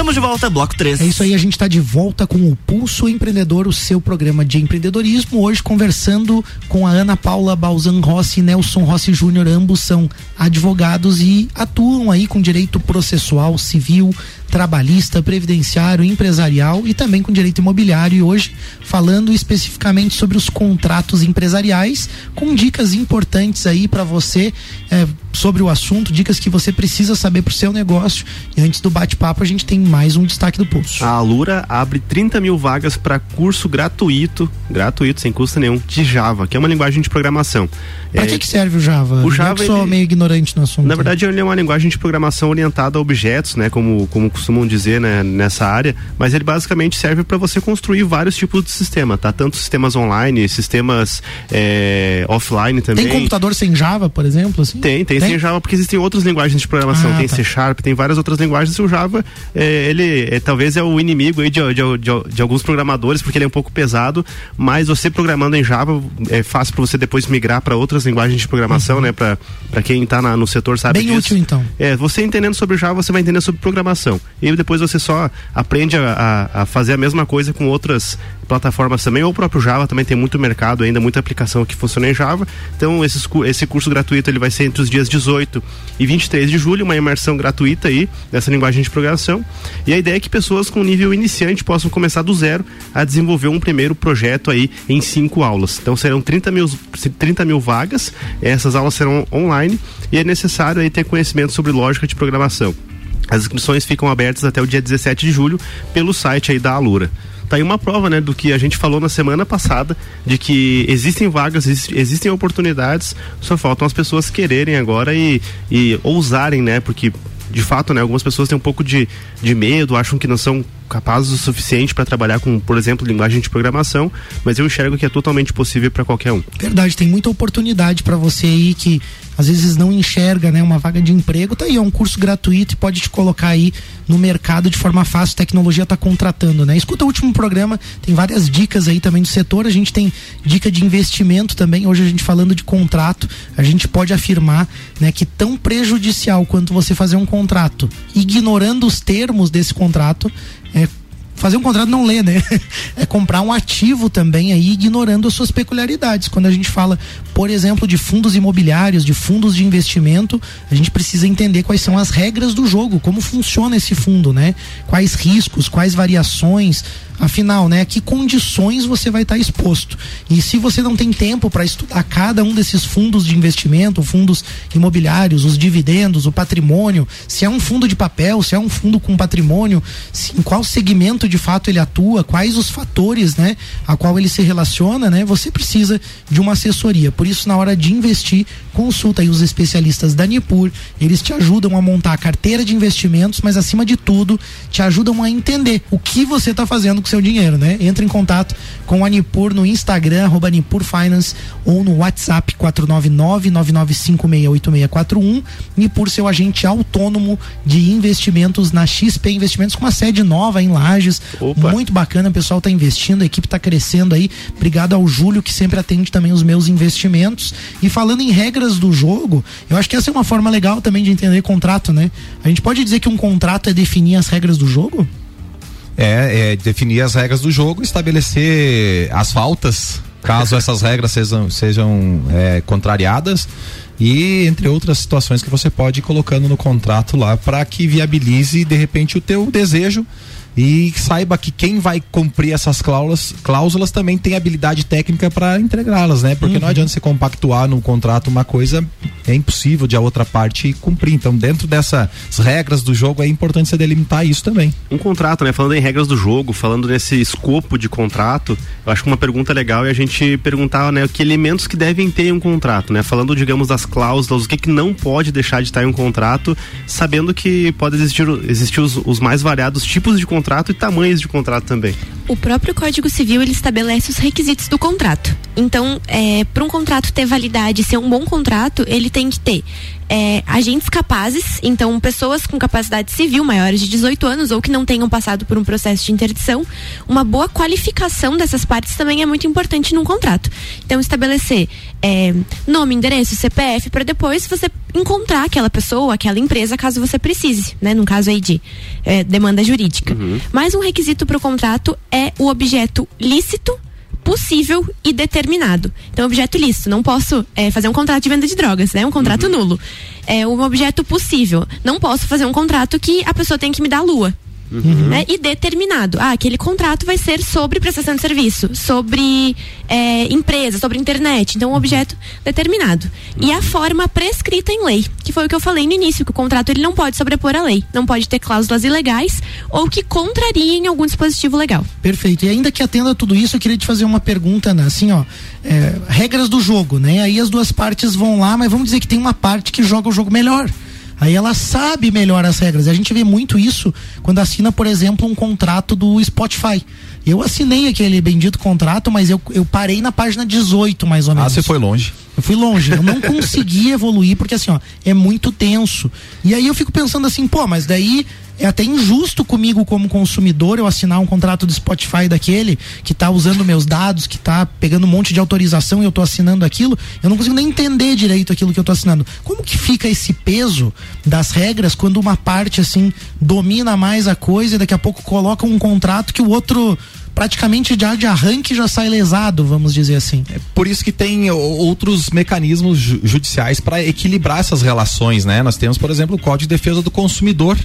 Estamos de volta, bloco 3. É isso aí, a gente está de volta com o Pulso Empreendedor, o seu programa de empreendedorismo. Hoje conversando com a Ana Paula Balzan Rossi e Nelson Rossi Júnior, ambos são advogados e atuam aí com direito processual, civil, trabalhista, previdenciário, empresarial e também com direito imobiliário. E hoje falando especificamente sobre os contratos empresariais, com dicas importantes aí para você é, sobre o assunto, dicas que você precisa saber para o seu negócio. E antes do bate-papo, a gente tem mais um destaque do pulso. A Alura abre 30 mil vagas para curso gratuito, gratuito, sem custo nenhum, de Java, que é uma linguagem de programação. Para é, que, que serve o Java? O Java eu sou ele, meio ignorante no assunto. Na verdade, ele é uma linguagem de programação orientada a objetos, né, como, como costumam dizer né, nessa área, mas ele basicamente serve para você construir vários tipos de sistema, tá? Tanto sistemas online, sistemas é, offline também. Tem computador sem Java, por exemplo? Assim? Tem, tem, tem, sem Java, porque existem outras linguagens de programação. Ah, tem tá. C Sharp, tem várias outras linguagens. E o Java, é, ele é, talvez é o inimigo aí de, de, de, de, alguns programadores, porque ele é um pouco pesado, mas você programando em Java é fácil para você depois migrar para outras linguagens de programação, uhum. né? Para quem está no setor sabe Bem disso. útil, então. É, você entendendo sobre Java, você vai entender sobre programação. E depois você só aprende a, a, a, fazer a mesma coisa com outras plataformas também, ou o próprio Java também tem muito mercado ainda, muita aplicação que funciona em Java. Então, esses, esse curso gratuito ele vai ser entre os dias 18 e 23 de julho, uma imersão gratuita aí nessa linguagem de programação. E a ideia é que pessoas com nível iniciante possam começar do zero a desenvolver um primeiro projeto aí em cinco aulas. Então serão 30 mil, 30 mil vagas, essas aulas serão online e é necessário aí ter conhecimento sobre lógica de programação. As inscrições ficam abertas até o dia 17 de julho pelo site aí da Alura. Tá aí uma prova, né, do que a gente falou na semana passada, de que existem vagas, existem oportunidades, só faltam as pessoas quererem agora e, e ousarem, né, porque de fato, né, algumas pessoas têm um pouco de, de medo, acham que não são capazes o suficiente para trabalhar com, por exemplo, linguagem de programação, mas eu enxergo que é totalmente possível para qualquer um. Verdade, tem muita oportunidade para você aí que às vezes não enxerga, né, uma vaga de emprego, tá aí, é um curso gratuito e pode te colocar aí no mercado de forma fácil, tecnologia tá contratando, né? Escuta o último programa, tem várias dicas aí também do setor, a gente tem dica de investimento também, hoje a gente falando de contrato, a gente pode afirmar, né, que tão prejudicial quanto você fazer um contrato, ignorando os termos desse contrato, é fazer um contrato não ler, né? *laughs* É comprar um ativo também aí, ignorando as suas peculiaridades. Quando a gente fala, por exemplo, de fundos imobiliários, de fundos de investimento, a gente precisa entender quais são as regras do jogo, como funciona esse fundo, né? Quais riscos, quais variações, Afinal, né, que condições você vai estar tá exposto? E se você não tem tempo para estudar cada um desses fundos de investimento, fundos imobiliários, os dividendos, o patrimônio, se é um fundo de papel, se é um fundo com patrimônio, se, em qual segmento de fato ele atua, quais os fatores, né, a qual ele se relaciona, né, você precisa de uma assessoria. Por isso, na hora de investir, consulta aí os especialistas da Nipur, eles te ajudam a montar a carteira de investimentos, mas acima de tudo, te ajudam a entender o que você está fazendo com seu dinheiro, né? Entre em contato com a Nipur no Instagram, arroba Nipur Finance, ou no WhatsApp 499-99568641. Nipur, seu agente autônomo de investimentos na XP Investimentos, com uma sede nova em Lages. Opa. Muito bacana, o pessoal está investindo, a equipe está crescendo aí. Obrigado ao Júlio, que sempre atende também os meus investimentos. E falando em regras do jogo, eu acho que essa é uma forma legal também de entender contrato, né? A gente pode dizer que um contrato é definir as regras do jogo? É, é definir as regras do jogo, estabelecer as faltas, caso essas *laughs* regras sejam, sejam é, contrariadas e entre outras situações que você pode ir colocando no contrato lá para que viabilize de repente o teu desejo e saiba que quem vai cumprir essas cláusulas, cláusulas também tem habilidade técnica para entregá-las, né? Porque uhum. não adianta você compactuar no contrato uma coisa é impossível de a outra parte cumprir. Então, dentro dessas regras do jogo é importante você delimitar isso também. Um contrato, né? Falando em regras do jogo, falando nesse escopo de contrato, eu acho que uma pergunta legal é a gente perguntar, né, que elementos que devem ter em um contrato, né? Falando, digamos, das cláusulas, o que que não pode deixar de estar em um contrato, sabendo que pode existir, existir os, os mais variados tipos de contrato contrato e tamanhos de contrato também. O próprio Código Civil ele estabelece os requisitos do contrato. Então, é, para um contrato ter validade, ser um bom contrato, ele tem que ter é, agentes capazes, então pessoas com capacidade civil maiores de 18 anos ou que não tenham passado por um processo de interdição, uma boa qualificação dessas partes também é muito importante num contrato. Então estabelecer é, nome, endereço, CPF para depois você encontrar aquela pessoa, aquela empresa, caso você precise, né? No caso aí de é, demanda jurídica. Uhum. Mais um requisito para o contrato é o objeto lícito possível e determinado. Então, objeto lícito, não posso é, fazer um contrato de venda de drogas, né? Um contrato uhum. nulo. É um objeto possível. Não posso fazer um contrato que a pessoa tem que me dar lua. Uhum. Né? E determinado. Ah, aquele contrato vai ser sobre prestação de serviço, sobre é, empresa, sobre internet. Então, um objeto determinado. E a forma prescrita em lei, que foi o que eu falei no início, que o contrato ele não pode sobrepor a lei, não pode ter cláusulas ilegais ou que contrariem algum dispositivo legal. Perfeito. E ainda que atenda a tudo isso, eu queria te fazer uma pergunta, né? assim, ó, é, regras do jogo, né? Aí as duas partes vão lá, mas vamos dizer que tem uma parte que joga o jogo melhor. Aí ela sabe melhor as regras. A gente vê muito isso quando assina, por exemplo, um contrato do Spotify. Eu assinei aquele bendito contrato, mas eu, eu parei na página 18, mais ou ah, menos. Ah, você foi longe. Eu fui longe. Eu não consegui evoluir, porque assim, ó, é muito tenso. E aí eu fico pensando assim, pô, mas daí é até injusto comigo como consumidor eu assinar um contrato do Spotify daquele que está usando meus dados, que está pegando um monte de autorização e eu estou assinando aquilo, eu não consigo nem entender direito aquilo que eu estou assinando. Como que fica esse peso das regras quando uma parte assim domina mais a coisa e daqui a pouco coloca um contrato que o outro praticamente já de arranque já sai lesado, vamos dizer assim. É por isso que tem outros mecanismos judiciais para equilibrar essas relações, né? Nós temos, por exemplo, o Código de Defesa do Consumidor,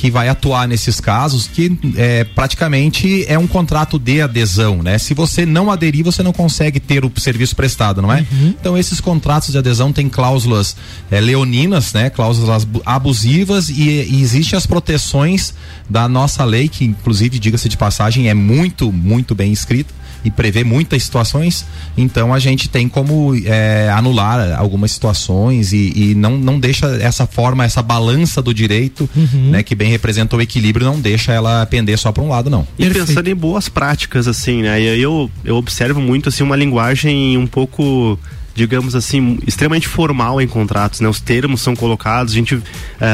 que vai atuar nesses casos, que é, praticamente é um contrato de adesão, né? Se você não aderir, você não consegue ter o serviço prestado, não é? Uhum. Então esses contratos de adesão têm cláusulas é, leoninas, né? Cláusulas abusivas e, e existem as proteções da nossa lei, que inclusive, diga-se de passagem, é muito, muito bem escrita e prevê muitas situações, então a gente tem como é, anular algumas situações e, e, não, não deixa essa forma, essa balança do direito, uhum. né, que bem representa o equilíbrio, não deixa ela pender só para um lado, não. E Perfeito. pensando em boas práticas, assim, né? Eu, eu observo muito assim uma linguagem um pouco digamos assim, extremamente formal em contratos, né? Os termos são colocados, a gente uh,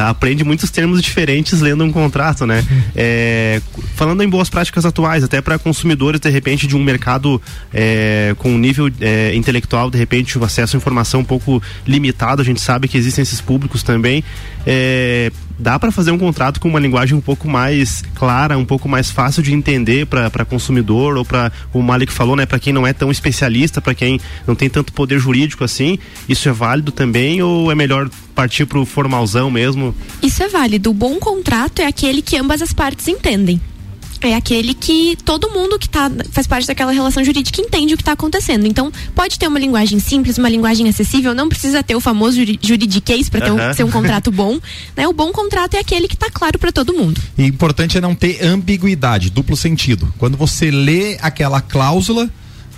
aprende muitos termos diferentes lendo um contrato, né? É, falando em boas práticas atuais, até para consumidores, de repente, de um mercado é, com um nível é, intelectual, de repente, o acesso à informação um pouco limitado, a gente sabe que existem esses públicos também. Dá para fazer um contrato com uma linguagem um pouco mais clara, um pouco mais fácil de entender para consumidor ou para o Malik falou, né, para quem não é tão especialista, para quem não tem tanto poder jurídico assim, isso é válido também ou é melhor partir para o formalzão mesmo? Isso é válido. O bom contrato é aquele que ambas as partes entendem é aquele que todo mundo que tá, faz parte daquela relação jurídica entende o que está acontecendo. Então, pode ter uma linguagem simples, uma linguagem acessível, não precisa ter o famoso juridiquês para um, ser um contrato bom. Né? O bom contrato é aquele que está claro para todo mundo. E importante é não ter ambiguidade, duplo sentido. Quando você lê aquela cláusula,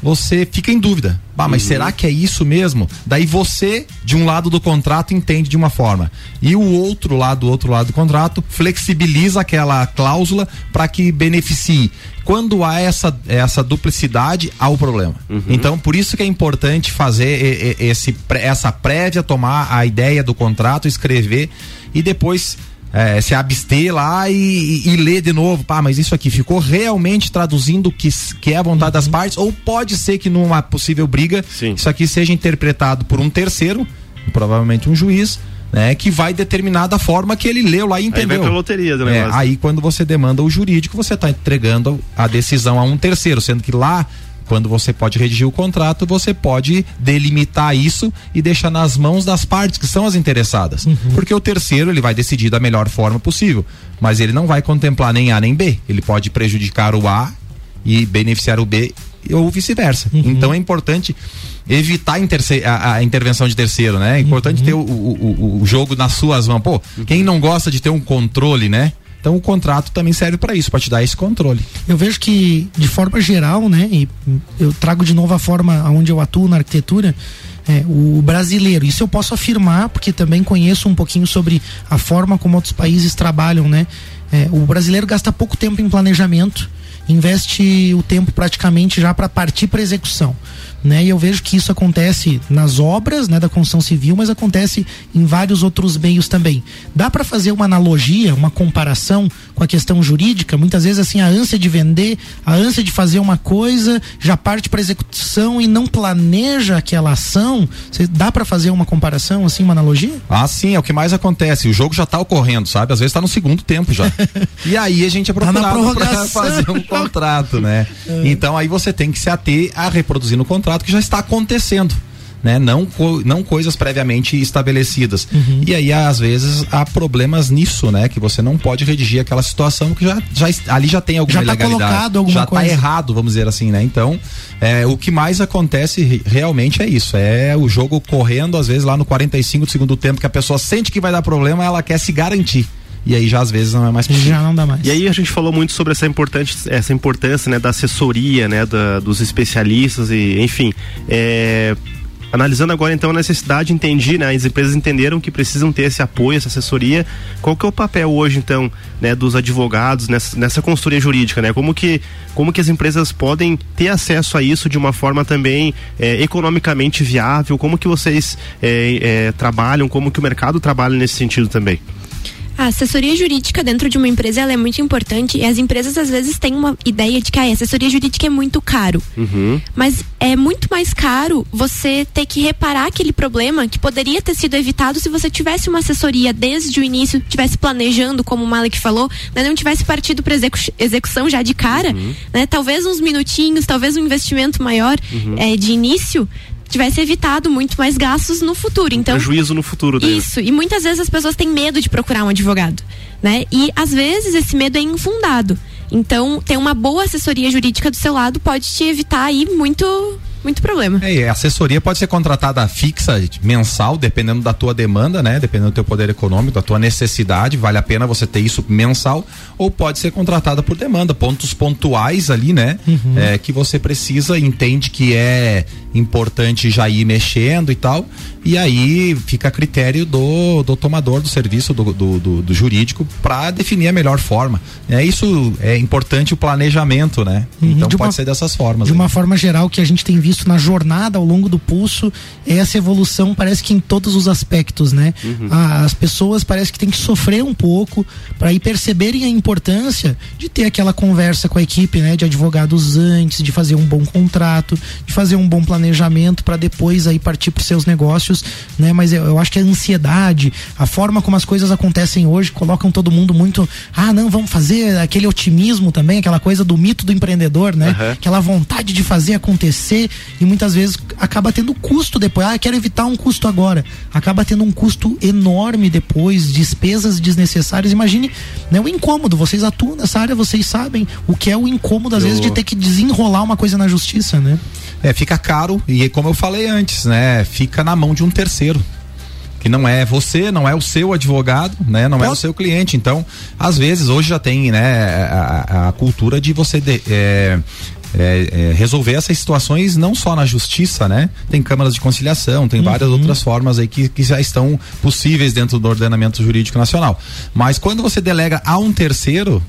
você fica em dúvida. Ah, mas uhum. será que é isso mesmo? Daí você, de um lado do contrato, entende de uma forma. E o outro lado, do outro lado do contrato, flexibiliza aquela cláusula para que beneficie. Quando há essa, essa duplicidade, há o problema. Uhum. Então, por isso que é importante fazer esse, essa prévia, tomar a ideia do contrato, escrever e depois é, se abster lá e, e, e, ler de novo. Pá, mas isso aqui ficou realmente traduzindo o que, que é a vontade uhum. das partes? Ou pode ser que numa possível briga, Sim. isso aqui seja interpretado por um terceiro, provavelmente um juiz, né, que vai determinar da forma que ele leu lá e entendeu. Aí vai loteria do é, Aí quando você demanda o jurídico, você está entregando a decisão a um terceiro, sendo que lá quando você pode redigir o contrato, você pode delimitar isso e deixar nas mãos das partes que são as interessadas. Uhum. Porque o terceiro ele vai decidir da melhor forma possível, mas ele não vai contemplar nem A nem B. Ele pode prejudicar o A e beneficiar o B ou vice-versa. Uhum. Então é importante evitar a, a, intervenção de terceiro, né? É importante uhum. ter o, o, o, jogo nas suas mãos. Pô, quem não gosta de ter um controle, né? Então o contrato também serve para isso, para te dar esse controle. Eu vejo que de forma geral, né, e eu trago de novo a forma onde eu atuo na arquitetura, é, o brasileiro, isso eu posso afirmar porque também conheço um pouquinho sobre a forma como outros países trabalham, né? É, o brasileiro gasta pouco tempo em planejamento, investe o tempo praticamente já para partir para execução né? E eu vejo que isso acontece nas obras, né, da construção civil, mas acontece em vários outros meios também. Dá para fazer uma analogia, uma comparação com a questão jurídica? Muitas vezes assim a ânsia de vender, a ânsia de fazer uma coisa, já parte para execução e não planeja aquela ação. Cê, dá para fazer uma comparação assim, uma analogia? Ah, sim, é o que mais acontece. O jogo já tá ocorrendo, sabe? Às vezes tá no segundo tempo já. *laughs* e aí a gente é tá procurado tá para fazer um contrato, né? *laughs* É. Então aí você tem que se ater a reproduzir no contrato contrato que já está acontecendo. Né? Não, não coisas previamente estabelecidas. Uhum. E aí, às vezes, há problemas nisso, né? Que você não pode redigir aquela situação que já, já ali já tem alguma já tá ilegalidade. Alguma já está errado, vamos dizer assim, né? Então, é, o que mais acontece realmente é isso. É o jogo correndo, às vezes, lá no 45 do segundo tempo, que a pessoa sente que vai dar problema, ela quer se garantir e aí já às vezes não é mais possível. Já não dá mais. E aí a gente falou muito sobre essa importante essa importância né da assessoria né da, dos especialistas e enfim é, analisando agora então a necessidade entendi né as empresas entenderam que precisam ter esse apoio essa assessoria. Qual que é o papel hoje então né dos advogados nessa, nessa consultoria jurídica né? Como que como que as empresas podem ter acesso a isso de uma forma também é, economicamente viável? Como que vocês é, é, trabalham? Como que o mercado trabalha nesse sentido também a assessoria jurídica dentro de uma empresa ela é muito importante e as empresas às vezes têm uma ideia de que ah, a assessoria jurídica é muito caro. Uhum. Mas é muito mais caro você ter que reparar aquele problema que poderia ter sido evitado se você tivesse uma assessoria desde o início, tivesse planejando, como o Malek falou, né, não tivesse partido para execu execução já de cara, uhum. né, talvez uns minutinhos, talvez um investimento maior uhum. é, de início tivesse evitado muito mais gastos no futuro. Então, prejuízo no futuro dele. Isso. E muitas vezes as pessoas têm medo de procurar um advogado, né? E às vezes esse medo é infundado. Então, ter uma boa assessoria jurídica do seu lado pode te evitar aí muito muito problema. É, a assessoria pode ser contratada fixa, mensal, dependendo da tua demanda, né? Dependendo do teu poder econômico, da tua necessidade, vale a pena você ter isso mensal, ou pode ser contratada por demanda, pontos pontuais ali, né? Uhum. É, que você precisa, entende que é importante já ir mexendo e tal, e aí fica a critério do, do tomador do serviço, do, do, do, do jurídico, para definir a melhor forma. É isso é importante o planejamento, né? Uhum. Então de pode uma, ser dessas formas. De aí. uma forma geral que a gente tem visto na jornada ao longo do pulso, essa evolução parece que em todos os aspectos, né? Uhum. as pessoas parece que tem que sofrer um pouco para ir perceberem a importância de ter aquela conversa com a equipe, né, de advogados antes, de fazer um bom contrato, de fazer um bom planejamento para depois aí partir para seus negócios, né? Mas eu, eu, acho que a ansiedade, a forma como as coisas acontecem hoje, colocam todo mundo muito, ah, não, vamos fazer aquele otimismo também, aquela coisa do mito do empreendedor, né? Uhum. Aquela vontade de fazer acontecer e muitas vezes acaba tendo custo depois. Ah, quero evitar um custo agora. Acaba tendo um custo enorme depois, despesas desnecessárias. Imagine né, o incômodo. Vocês atuam nessa área, vocês sabem o que é o incômodo, às eu... vezes, de ter que desenrolar uma coisa na justiça, né? É, fica caro e como eu falei antes, né? Fica na mão de um terceiro que não é você, não é o seu advogado, né? Não é o seu cliente. Então, às vezes, hoje já tem, né, a, a cultura de você de, é, é, é, resolver essas situações não só na justiça, né? Tem câmaras de conciliação, tem uhum. várias outras formas aí que, que já estão possíveis dentro do ordenamento jurídico nacional. Mas quando você delega a um terceiro,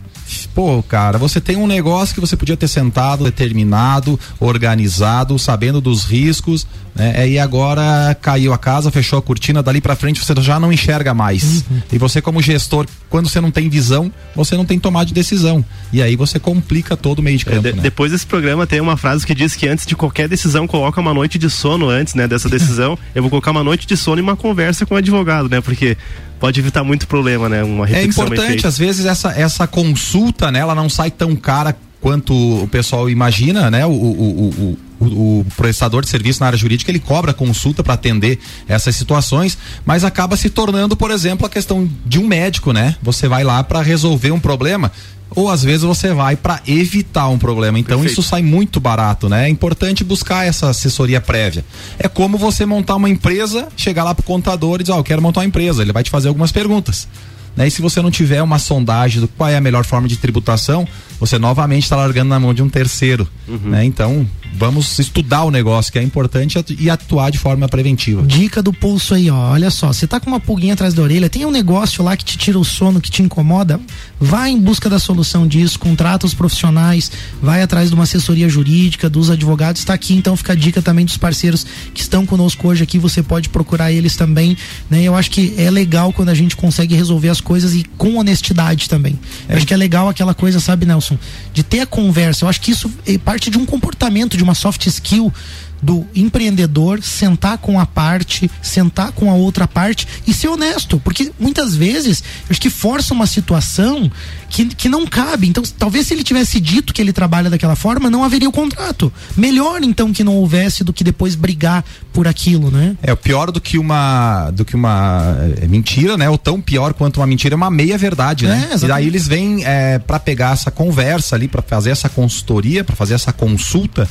pô, cara, você tem um negócio que você podia ter sentado, determinado, organizado, sabendo dos riscos, né? E agora caiu a casa, fechou a cortina, dali para frente você já não enxerga mais. Uhum. E você como gestor, quando você não tem visão, você não tem tomada de decisão. E aí você complica todo o meio de campo. É, de, né? Depois desse programa tem uma frase que diz que antes de qualquer decisão coloca uma noite de sono antes, né, dessa decisão. *laughs* Eu vou colocar uma noite de sono e uma conversa com o advogado, né? Porque pode evitar muito problema, né? Uma é importante, às vezes, essa, essa consulta, né? Ela não sai tão cara quanto o pessoal imagina, né? O, o, o, o, prestador de serviço na área jurídica ele cobra consulta para atender essas situações, mas acaba se tornando, por exemplo, a questão de um médico, né? Você vai lá para resolver um problema ou às vezes você vai para evitar um problema. Então Perfeito. isso sai muito barato, né? É importante buscar essa assessoria prévia. É como você montar uma empresa, chegar lá pro contador e dizer, ó, oh, eu quero montar uma empresa. Ele vai te fazer algumas perguntas. Né? E se você não tiver uma sondagem do qual é a melhor forma de tributação, você novamente está largando na mão de um terceiro. Uhum. Né? Então, vamos estudar o negócio, que é importante, e atuar de forma preventiva. Dica do pulso aí, ó. Olha só, você tá com uma pulguinha atrás da orelha, tem um negócio lá que te tira o sono, que te incomoda, vai em busca da solução disso, contrata os profissionais, vai atrás de uma assessoria jurídica, dos advogados, está aqui, então fica a dica também dos parceiros que estão conosco hoje aqui, você pode procurar eles também, né? Eu acho que é legal quando a gente consegue resolver as coisas e com honestidade também. É. Eu acho que é legal aquela coisa, sabe, Nelson, de ter a conversa. Eu acho que isso é parte de um comportamento, de uma soft skill do empreendedor sentar com a parte, sentar com a outra parte e ser honesto, porque muitas vezes acho que força uma situação que, que não cabe. Então, talvez se ele tivesse dito que ele trabalha daquela forma, não haveria o contrato. Melhor então que não houvesse do que depois brigar por aquilo, né? É, o pior do que uma do que uma é, mentira, né? Ou tão pior quanto uma mentira é uma meia verdade, né? É, e daí eles vêm é, para pegar essa conversa ali, para fazer essa consultoria, para fazer essa consulta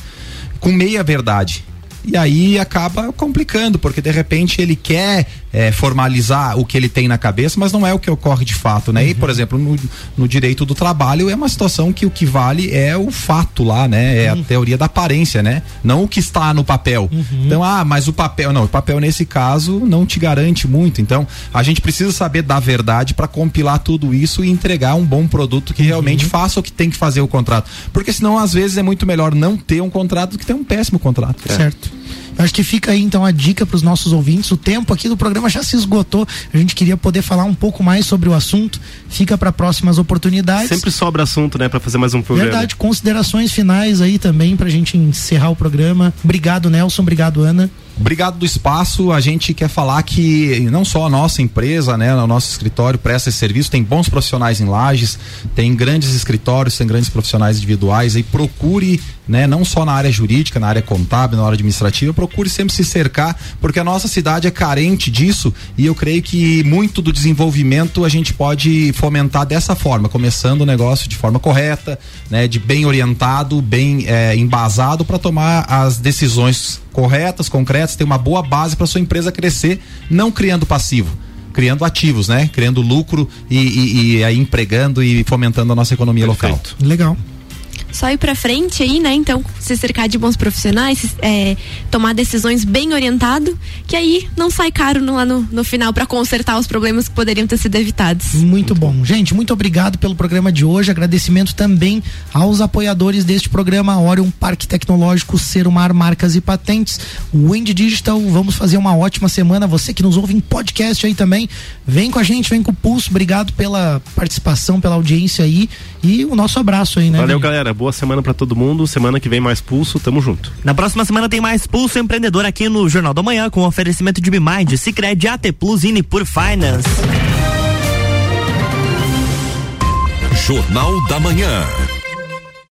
com meia verdade. E aí acaba complicando, porque de repente ele quer é, formalizar o que ele tem na cabeça, mas não é o que ocorre de fato, né? Uhum. E, por exemplo, no, no, direito do trabalho é uma situação que o que vale é o fato lá, né? É uhum. a teoria da aparência, né? Não o que está no papel. Uhum. Então, ah, mas o papel, não, o papel nesse caso não te garante muito. Então, a gente precisa saber da verdade para compilar tudo isso e entregar um bom produto que realmente uhum. faça o que tem que fazer o contrato. Porque senão, às vezes, é muito melhor não ter um contrato do que ter um péssimo contrato. É. Certo. Acho que fica aí então a dica para os nossos ouvintes. O tempo aqui do programa já se esgotou. A gente queria poder falar um pouco mais sobre o assunto. Fica para próximas oportunidades. Sempre sobra assunto, né, para fazer mais um programa. Verdade. Considerações finais aí também para a gente encerrar o programa. Obrigado, Nelson. Obrigado, Ana. Obrigado do espaço. A gente quer falar que não só a nossa empresa, né, o nosso escritório presta esse serviço, tem bons profissionais em lajes, tem grandes escritórios, tem grandes profissionais individuais e procure, né, não só na área jurídica, na área contábil, na área administrativa, procure sempre se cercar, porque a nossa cidade é carente disso e eu creio que muito do desenvolvimento a gente pode fomentar dessa forma, começando o negócio de forma correta, né, de bem orientado, bem é, embasado para tomar as decisões corretas, concretas, ter uma boa base para sua empresa crescer, não criando passivo criando ativos, né? Criando lucro e, e, e aí empregando e fomentando a nossa economia Perfeito. local. Legal só ir para frente aí, né? Então, se cercar de bons profissionais, é, tomar decisões bem orientado, que aí não sai caro no, lá no, no final para consertar os problemas que poderiam ter sido evitados. Muito bom. Gente, muito obrigado pelo programa de hoje. Agradecimento também aos apoiadores deste programa, Orion Parque Tecnológico, Serumar Marcas e Patentes, Wind Digital. Vamos fazer uma ótima semana. Você que nos ouve em podcast aí também, vem com a gente, vem com o Pulso. Obrigado pela participação, pela audiência aí e o nosso abraço aí, né? Valeu, galera boa semana para todo mundo. Semana que vem mais Pulso, tamo junto. Na próxima semana tem mais Pulso Empreendedor aqui no Jornal da Manhã com oferecimento de Bimind, Cicred, AT Plus e por Finance. Jornal da Manhã.